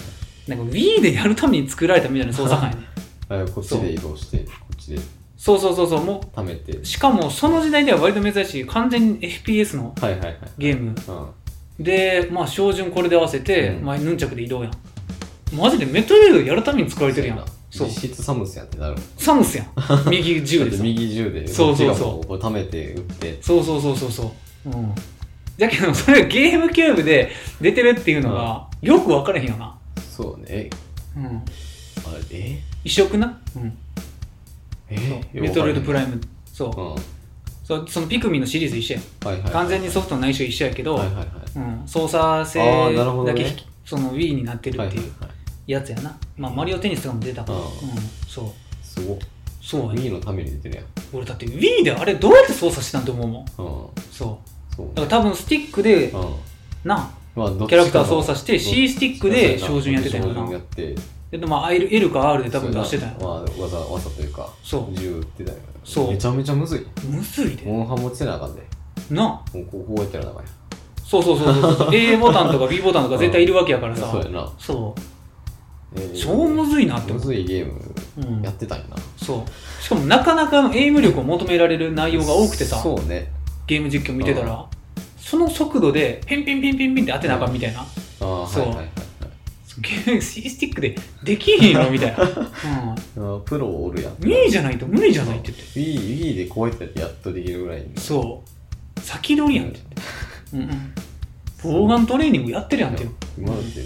なんか Wii でやるために作られたみたいな操作感やね。はいこっちで移動してこっちでそうそうそうそう。も貯めて。うしかもその時代では割と珍しい完全に FPS のはいはいはい。ゲーム。うんでまあ照準これで合わせて、うん。まあ、ヌンチャクで移動やん。マジでメトロイドやるために作られてるやん。そう。実質サムスやんってなるサムスやん。右銃で右銃でそうそうそう。こっちがもこれ貯めて打って。そうそうそうそうそう。うん。だけどそれがゲームキューブで出てるっていうのがよく分からへんよな。そうね。えうん。あれえ？異色な、うん、え？メトロイドプイライム。そう。うん。はそうそのピクミンのシリーズ一緒やん。いはいはい。完全にソフトの内緒一緒やけど、はいはいはい。うん、操作性だけ引きその Wii になってるっていう。はいはいはい。やつやな、まあマリオテニスとかも出た。から、ううんん、そう。すごっ。そうやね。Wii のために出てる俺だって Wii であれどうやって操作してたんと思うもん。やんうん。そそううだから多分スティックでうん。なまあキャラクター操作して C スティックで照準やってたよなでまあ L, L か R で多分出してたよ。まあ技技というかそう。銃撃ってたよそう。めちゃめちゃむずい。むずいで。モンハン持ちてなあかんで。な。もうこうこうやってやらなあかんやそうそうそうそうそう。A ボタンとか B ボタンとか絶対いるわけやからさ。そうやな。そう。えー超むずいなって。むずいゲームうん。やってたんやな。そう。しかもなかなかエイム力を求められる内容が多くてさそうね。ゲーム実況見てたらその速度でピンピンピンピンピンって当てなあかんみたいな。ああはいそうはい。はいはいゲーム C スティックでできへんよみたいな、あープロおるやん。うん、Wii じゃないと無理じゃないって。言って Wii, でこうやってやっとできるぐらいにそう。先取りやんって。言ってうん。うんボウガントレーニングやってるやんって。よ今だって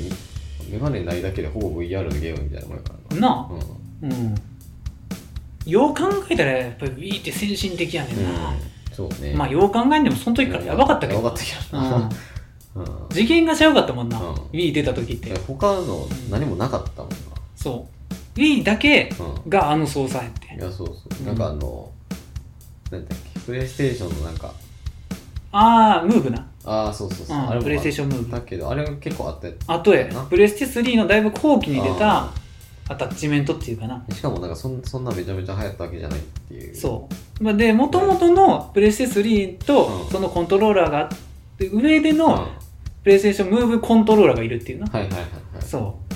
メガネないだけでほぼ VR のゲームみたいなもんやからな。なあ。うん。うん。よう考えたらやっぱり Wii って先進的やねんな、そうね。まあよう考えんでもその時からやばかったけど。やばかったけどうんな。うん次元がちゃうかったもんな、うん。Wii 出た時って。他の何もなかったもんな。そう。Wii だけうん。があの操作やって。いやそうそう、うんなんかあのなんだっけ。プレイステーションのなんか。ああムーブな、ああそうそうそう、うんあれもプレイステーションムーブだけどあれが結構あってあとへな。プレステ3のだいぶ後期に出たあアタッチメントっていうかな。しかもなんかそんそんなめちゃめちゃ流行ったわけじゃないっていう。そう。まあでもともとのプレステ3とうん。そのコントローラーがあって上でうん、のはプレイステーションムーブコントローラーがいるっていうな。いはいはいはい。そう。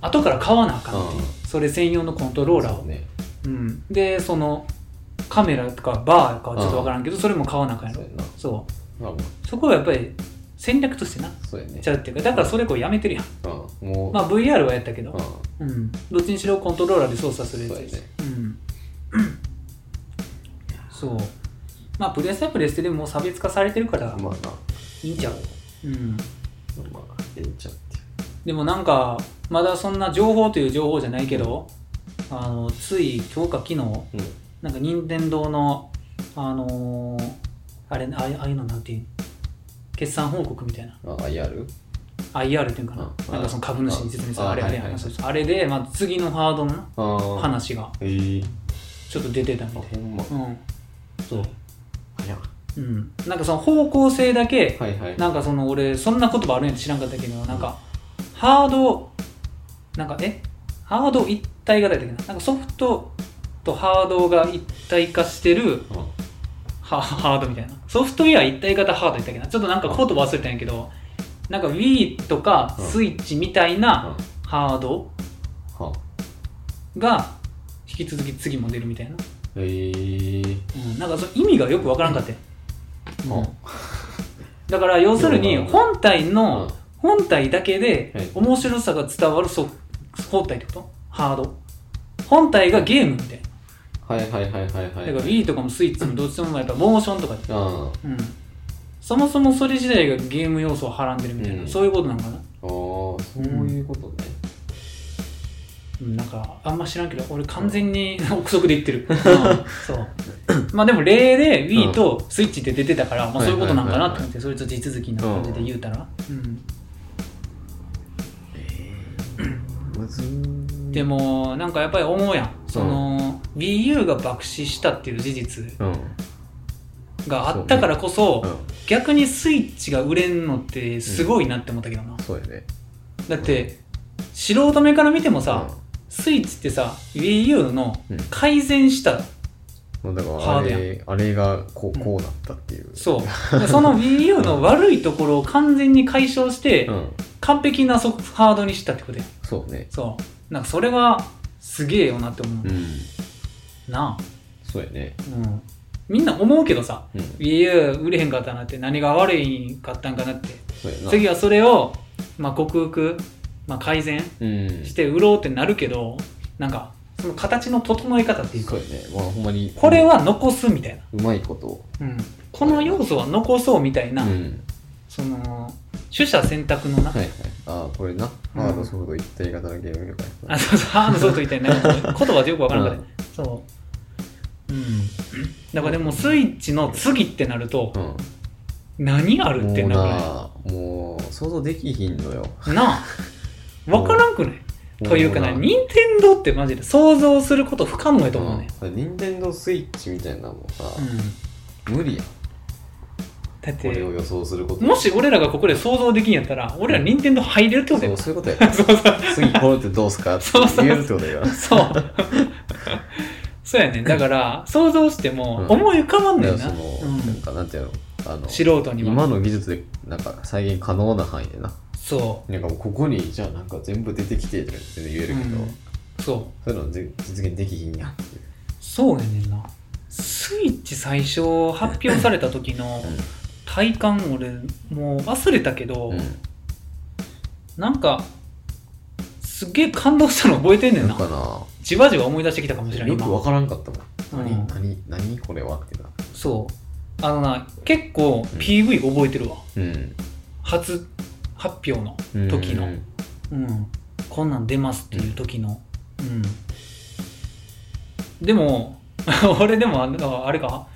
後から買わなあかんっていう。うそれ専用のコントローラーを。ね。うん。でそのカメラとかバーかはちょっとわからんけどそれも買わなあかんやろ。そうやな。そう。まあまそこはやっぱり戦略としてな。あそうやね。ちゃうっていうかだからそれこうやめてるやん。うん。もう、まあ VR はやったけど。うん。うん。どっちにしろコントローラーで操作するやつやし。そうやね。うん。そう。まあプレステはプレステでもう差別化されてるからまあな。いいんちゃう？うん。まあええんちゃうっていう。でもなんかまだそんな情報という情報じゃないけどあのつい今日か昨日うん。なんか任天堂のあのーあれああああいうのなんていう決算報告みたいな。あ IR? IR っていうかな？うんなんかその株主に説明するああれあれはいはいはい。あれで、まあ、次のハードのなああ話がええちょっと出てたみあたいほんま。うん。そううん。なんかその方向性だけはいはい。なんかその俺そんな言葉あるんや知らんかったけどなんかハードなんかえ？ハード一体型やったっけな？なんかソフトとハードが一体化してるうん。ハハードみたいな。ソフトウェア一体型ハードやったっけな？ちょっとなんか言葉忘れたんやけどなんか Wii とかうん。スイッチみたいなハードはが引き続き次も出るみたいな、ええうん、なんかその意味がよくわからんかったよ、うん。は だから要するにうん本体うのん。本体だけではい。面白さが伝わるソ本体ってこと？ハード？本体がゲームみたいな。はいはいはいはいはい。だから Wii とかもスイッチもどっちもやっぱモーションとかであうん。そもそもそれ自体がゲーム要素をはらんでるみたいな、うん。そういうことなのかな？ああそういうことね。うんなんかあんま知らんけど俺完全に 憶測で言ってる、うんそう。まあでも例で Wii とスイッチって出てたから、まあ、そういうことなんかなと思ってそれと地続きな感じで言うたら、うん。でもなんかやっぱり思うやん。その、WiiU が爆死したっていう事実うん。があったからこそうん。逆にスイッチが売れんのってすごいなって思ったけどな、そうやね。だって素人目から見てもさ、スイッチってさ WiiU のうん。改善した、もうだからあれあれがこうこうなったっていう。そう。でその WiiU の悪いところを完全に解消して、うん。完璧なソフハードにしたってことやそうね。そう。なんかそれがすげえよなって思う、うん。なあ。そうやね。うん。みんな思うけどさうん。WiiU 売れへんかったなって何が悪いかったんかなって。そうやな。次はそれを、まあ、克服、まあ、改善うん。して売ろうってなるけどなんかその形の整え方っていうかそうやね。まあほんまに。これは残すみたいな、うまいこと。うん、この要素は残そうみたいな、うん。その取捨選択のな、はいはい。ああこれな。うん。ハードソフト一体型のゲームみたい。なあそうそう。ハードソフトみたいな 言葉でよくわからんかった、うん。そう。うん。だからでもスイッチの次ってなるとうん。何あるってもうなもう想像できひんのよ。なあ わからんくない？というかな任天堂ってマジで想像すること不可能やと思うねうん。任天堂スイッチみたいなのもさうん。無理やん。だっこれをて予想すること。もし俺らがここで想像できんやったら俺ら任天堂入れるってことやそうそういうことや。そうそう。次これってどうすか？ってそう。そう言えるってことや。そう。そうやね だから想像してもうん。思い浮かばんねんな、その、うん。なんかなんていうの？あの素人には。今の技術でなんか再現可能な範囲でなそなんかもうここにじゃあなんか全部出てきてとか全然言えう、るけど、うん。そう。そういうのぜ実現できひんやんっていう。そうやねんな。スイッチ最初発表された時の体感俺もう忘れたけど、うん。なんかすっげえ感動したの覚えてんねんな。じわじわ思い出してきたかもしれない今よくわからんかったもん。うん。何、何何これはってなそう。あのな結構 PV 覚えてるわ、うん。初発表の時のうん。うん、こんなん出ますっていう時のうん、でも 俺でもあのあれか？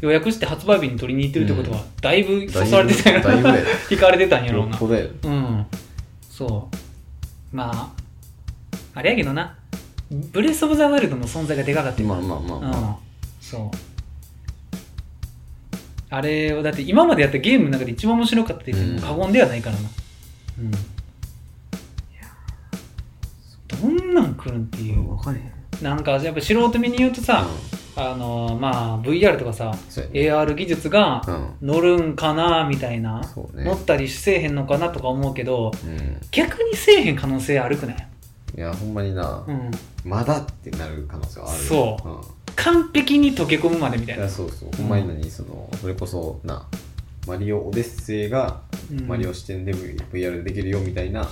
予約して発売日に取りに行ってるってことは、だいぶ誘われてたんやろだいぶだいぶ引 かれてたんやろうな。うん。そう。まああれやけどな。ブレス・オブ・ザ・ワイルドの存在がでかかったよ。まあまあまあまあ、うん。そう。あれはだって今までやったゲームの中で一番面白かったって言っても過言ではないからなうん。どんなん来るんっていう。分かれへん。なんかやっぱ素人目に言うとさ、あのまあ VR とかさね。AR 技術がうん。乗るんかなみたいな、そうね。乗ったりせえへんのかなとか思うけどうん。逆にせえへん可能性あるくない、いやほんまにな、うん、まだってなる可能性はあるそう。ん。完璧に溶け込むまでみたいな。そうそう。ほんまに何そのそれこそなマリオオデッセイがうん。マリオ視点で VR でできるよみたいなうん。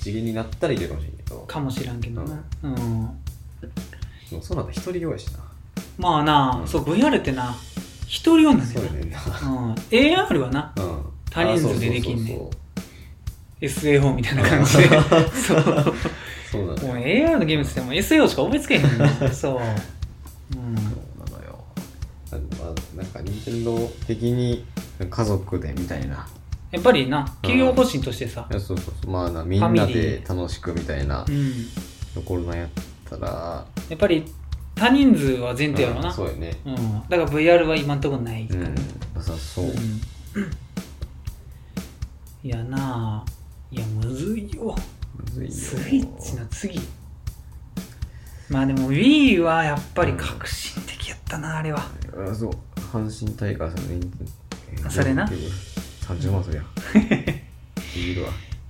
次元になったらいけるかもしれんけど。かもしらんけどな。うん。でもそうなったら一人用やしな。まあな、うん。そう VR ってな一人用なんだよそうやね。ん。なな、うん、AR はなうん。多人数でできんねあそう SAO みたいな感じで。そう。そうそうそうそうなもう AR のゲームって言っても SAO しか覚えつけへんねん。なそう、うん、なんか任天堂的に家族でみたいな。やっぱりな企業方針としてさ。いやそうそうそう。まあなみんなで楽しくみたいなうんところなんやったら。やっぱり多人数は前提やろな、うんそうやね。うん、だから VR は今んとこないかうんら、なさそう。うん。いやなあ。いやむずいよ。むずいよ。スイッチの次。まあでも Wii はやっぱり革新的やったなあれは。あそう。阪神タイガースの人気それな？30万そりゃ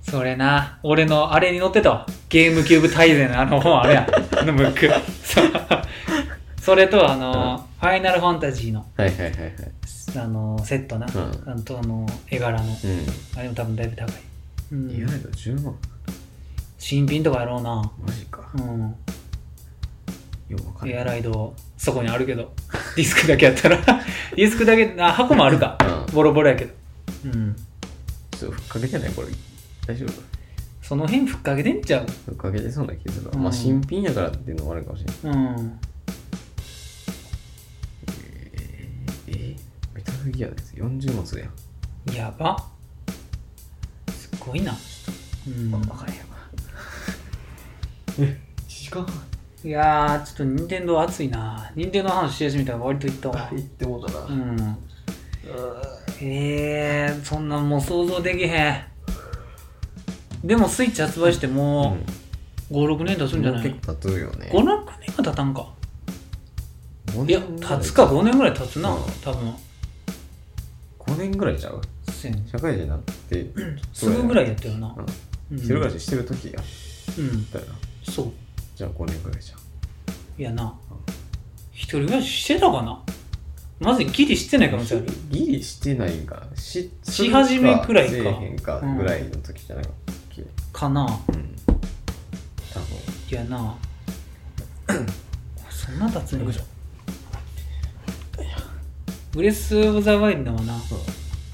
それな。俺のあれに載ってたわ。ゲームキューブ大全のあの本あれや。あのムック。それとあの、ファイナルファンタジーのはいはいはいはい。あのセットな、うん。あとあの絵柄の。うあれも多分だいぶ高い、うん。ん意外と10万。新品とかやろうな。マジか。うんようわかんエアライドそこにあるけど。ディスクだけやったら。ディスクだけあ箱もあるか、うん。ボロボロやけど。うん。ちょっとふっかけてないこれ。大丈夫？その辺ふっかけてんちゃう？ふっかけてそうな気がするわ、うん。まあ新品やからっていうのもあるかもしれないうん。えー、メタルギアです。40万するや。んやば。すごいな。うん。分かんわ。え1時間半？いやーちょっと任天堂熱いな。任天堂の話し始めたら割といったわ。行ってもうたな、うん。えー、そんなんもう想像できへん。でもスイッチ発売してもう56年経つんじゃない？結構経つよね。56年は経たんか。5い。や経つか5年ぐらい経つな、うん。多分。5年ぐらいちゃう？社会人になってすぐぐらいやったよな。うんうん。一人暮らししてる時やうん。だよな。そうじゃあ5年ぐらいじゃん。いやな。一人暮らししてたかな？まずギリしてない可能性ある？ギリしてないんかしし始めくらいか。せえへんかぐらいの時じゃない？か、かな。うん。多分。いやな。そんな経つんやブレス・オブ・ザ・ワイルドはな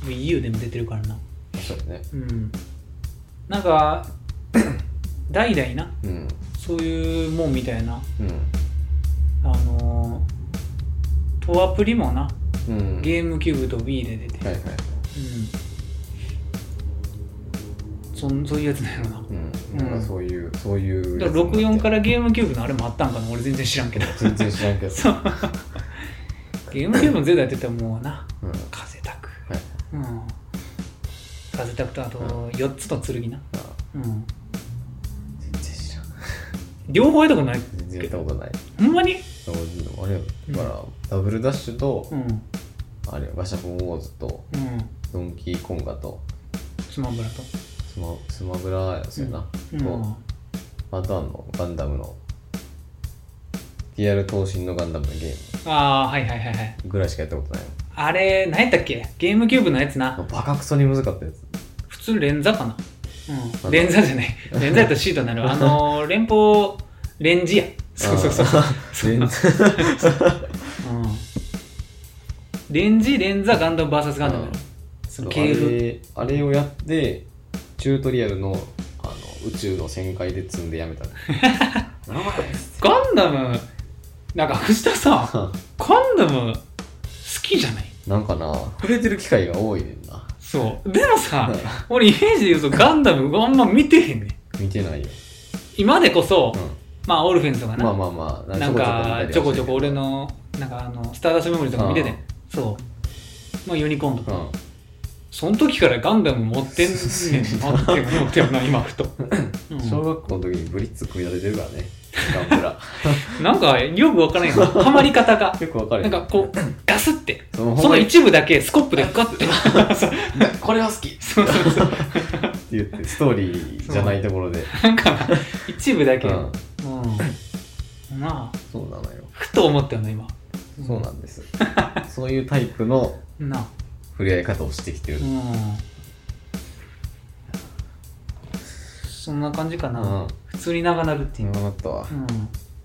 Wii U でも出てるからな。そうだね。うん。なんか 代々な。うんそういうもんみたいな。うん。あのー、トアプリもな。うん。ゲームキューブと Wii で出て、はいはいうん。そんそういうやつなんやろなうん。なんかそういうそういうだから64かららゲームキューブのあれもあったんかな？俺全然知らんけど。全然知らんけど。ゲームキューブのゼルダやってたらもうな。うん。はい風タク。うん。風タクとあと4つの剣な。あうん両方やったことない全然やったことない。ほんまに？あれやだから、ダブルダッシュと、うん。あれガシャポンウォーズとうん。ドンキーコンガとスマブラと。スマスマブラやつやな、うん。とあとあのガンダムのリアル闘神のガンダムのゲーああはいはいはいはい。ムぐらいしかやったことないあれ何やったっけ？ゲームキューブのやつな。バカクソに難かったやつ。普通連座かなうん。あ連座じゃない。連座やったらシートになるあのー連邦レンジや。そうそうそう。そう全然うん。レンジ連座ガンダム VS ガンダム。そのあ系譜。れあれをやってチュートリアルのあの宇宙の旋回で積んでやめた。ガンダム。なんか藤田さん ガンダム好きじゃない？なんかな。触れてる機会が多いねんなそう。でもさ俺イメージで言うとガンダムあんま見てへんねん。見てないよ、今でこそ、うまあオルフェンズとかん、な、まあまあまあなんかちょこちょこ俺のなんかあのスターダストメモリーとか見ててうん。そう。まあユニコーンとか、うん。その時からガンダム持ってんねんなって思ったよな今ふと、うん。小学校の時にブリッツ組み立ててるからねガンプラ。なんかよくわからないけどハマり方が。よくわかるなんかこう ガスって。そのその一部だけスコップでガッてそう。これは好き。そうそうそう。言ってストーリーじゃないところで。なんかな一部だけ。ううん。ん、まあ。そうなのよ。ふと思ったよな今。そうなんです。そういうタイプのな触れ合い方をしてきてる。うん。そんな感じかな、うん普通に長なるっていう。今なったわ。うん。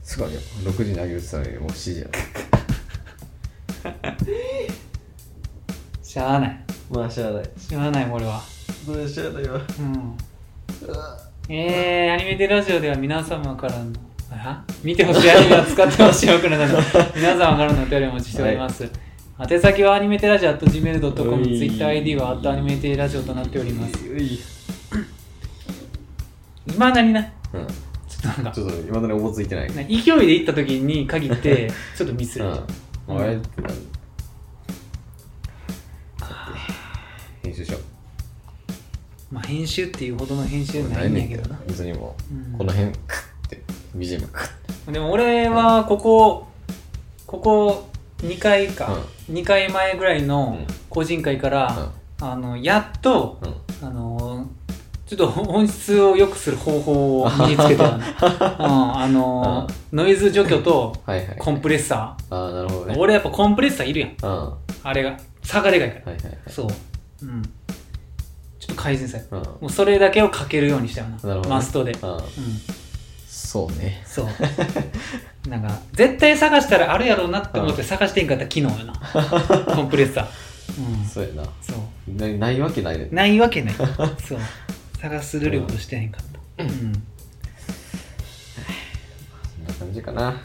すごいよ。6時にあげるって言ったのにもう7時やしゃあない。まあ、しゃあない。しゃあない俺は。それしゃあないわ。うん。えー、アニメテラジオでは皆様からのあ見てほしいアニメを使ってほしい僕らなど 皆様からのお便りをお待ちしております、宛先はアニメテラジオ .gmail.com TwitterID はアニメテラジオとなっております。今だにな。ちうん。ょっとなんかちょっと、今までおぼついてない。うん。勢いで行った時に限ってちょっとミスる、もうあれってなん編集しよまあ編集っていうほどの編集ないんやけどな。別にもうん。う、この辺、クッて、BGM クッでも俺はここここ2回か、2回前ぐらいのうん。個人会から、あのやっと、うん。あのちょっと音質を良くする方法を身につけたよね、うん、あのノイズ除去とはいはい。コンプレッサああ、なるほどー、ね。俺やっぱコンプレッサーいるやん。うん。はあれが。差がでかいから、いはいはい。そう。うん。ちょっと改善さうん。もうそれだけをかけるようにしたよな。なるほどね。マストで。うん。うん。そうね。そう。なんか絶対探したらあるやろうなって思って探してんかった機能よな。コンプレッサー。うん。そうやな。そう。なないわけないね。ないわけない。そう探す努力をしてへんかったうんそんな感じかな。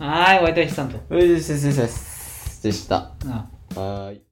はーいお会いいたいさんとういですでした。あはーい。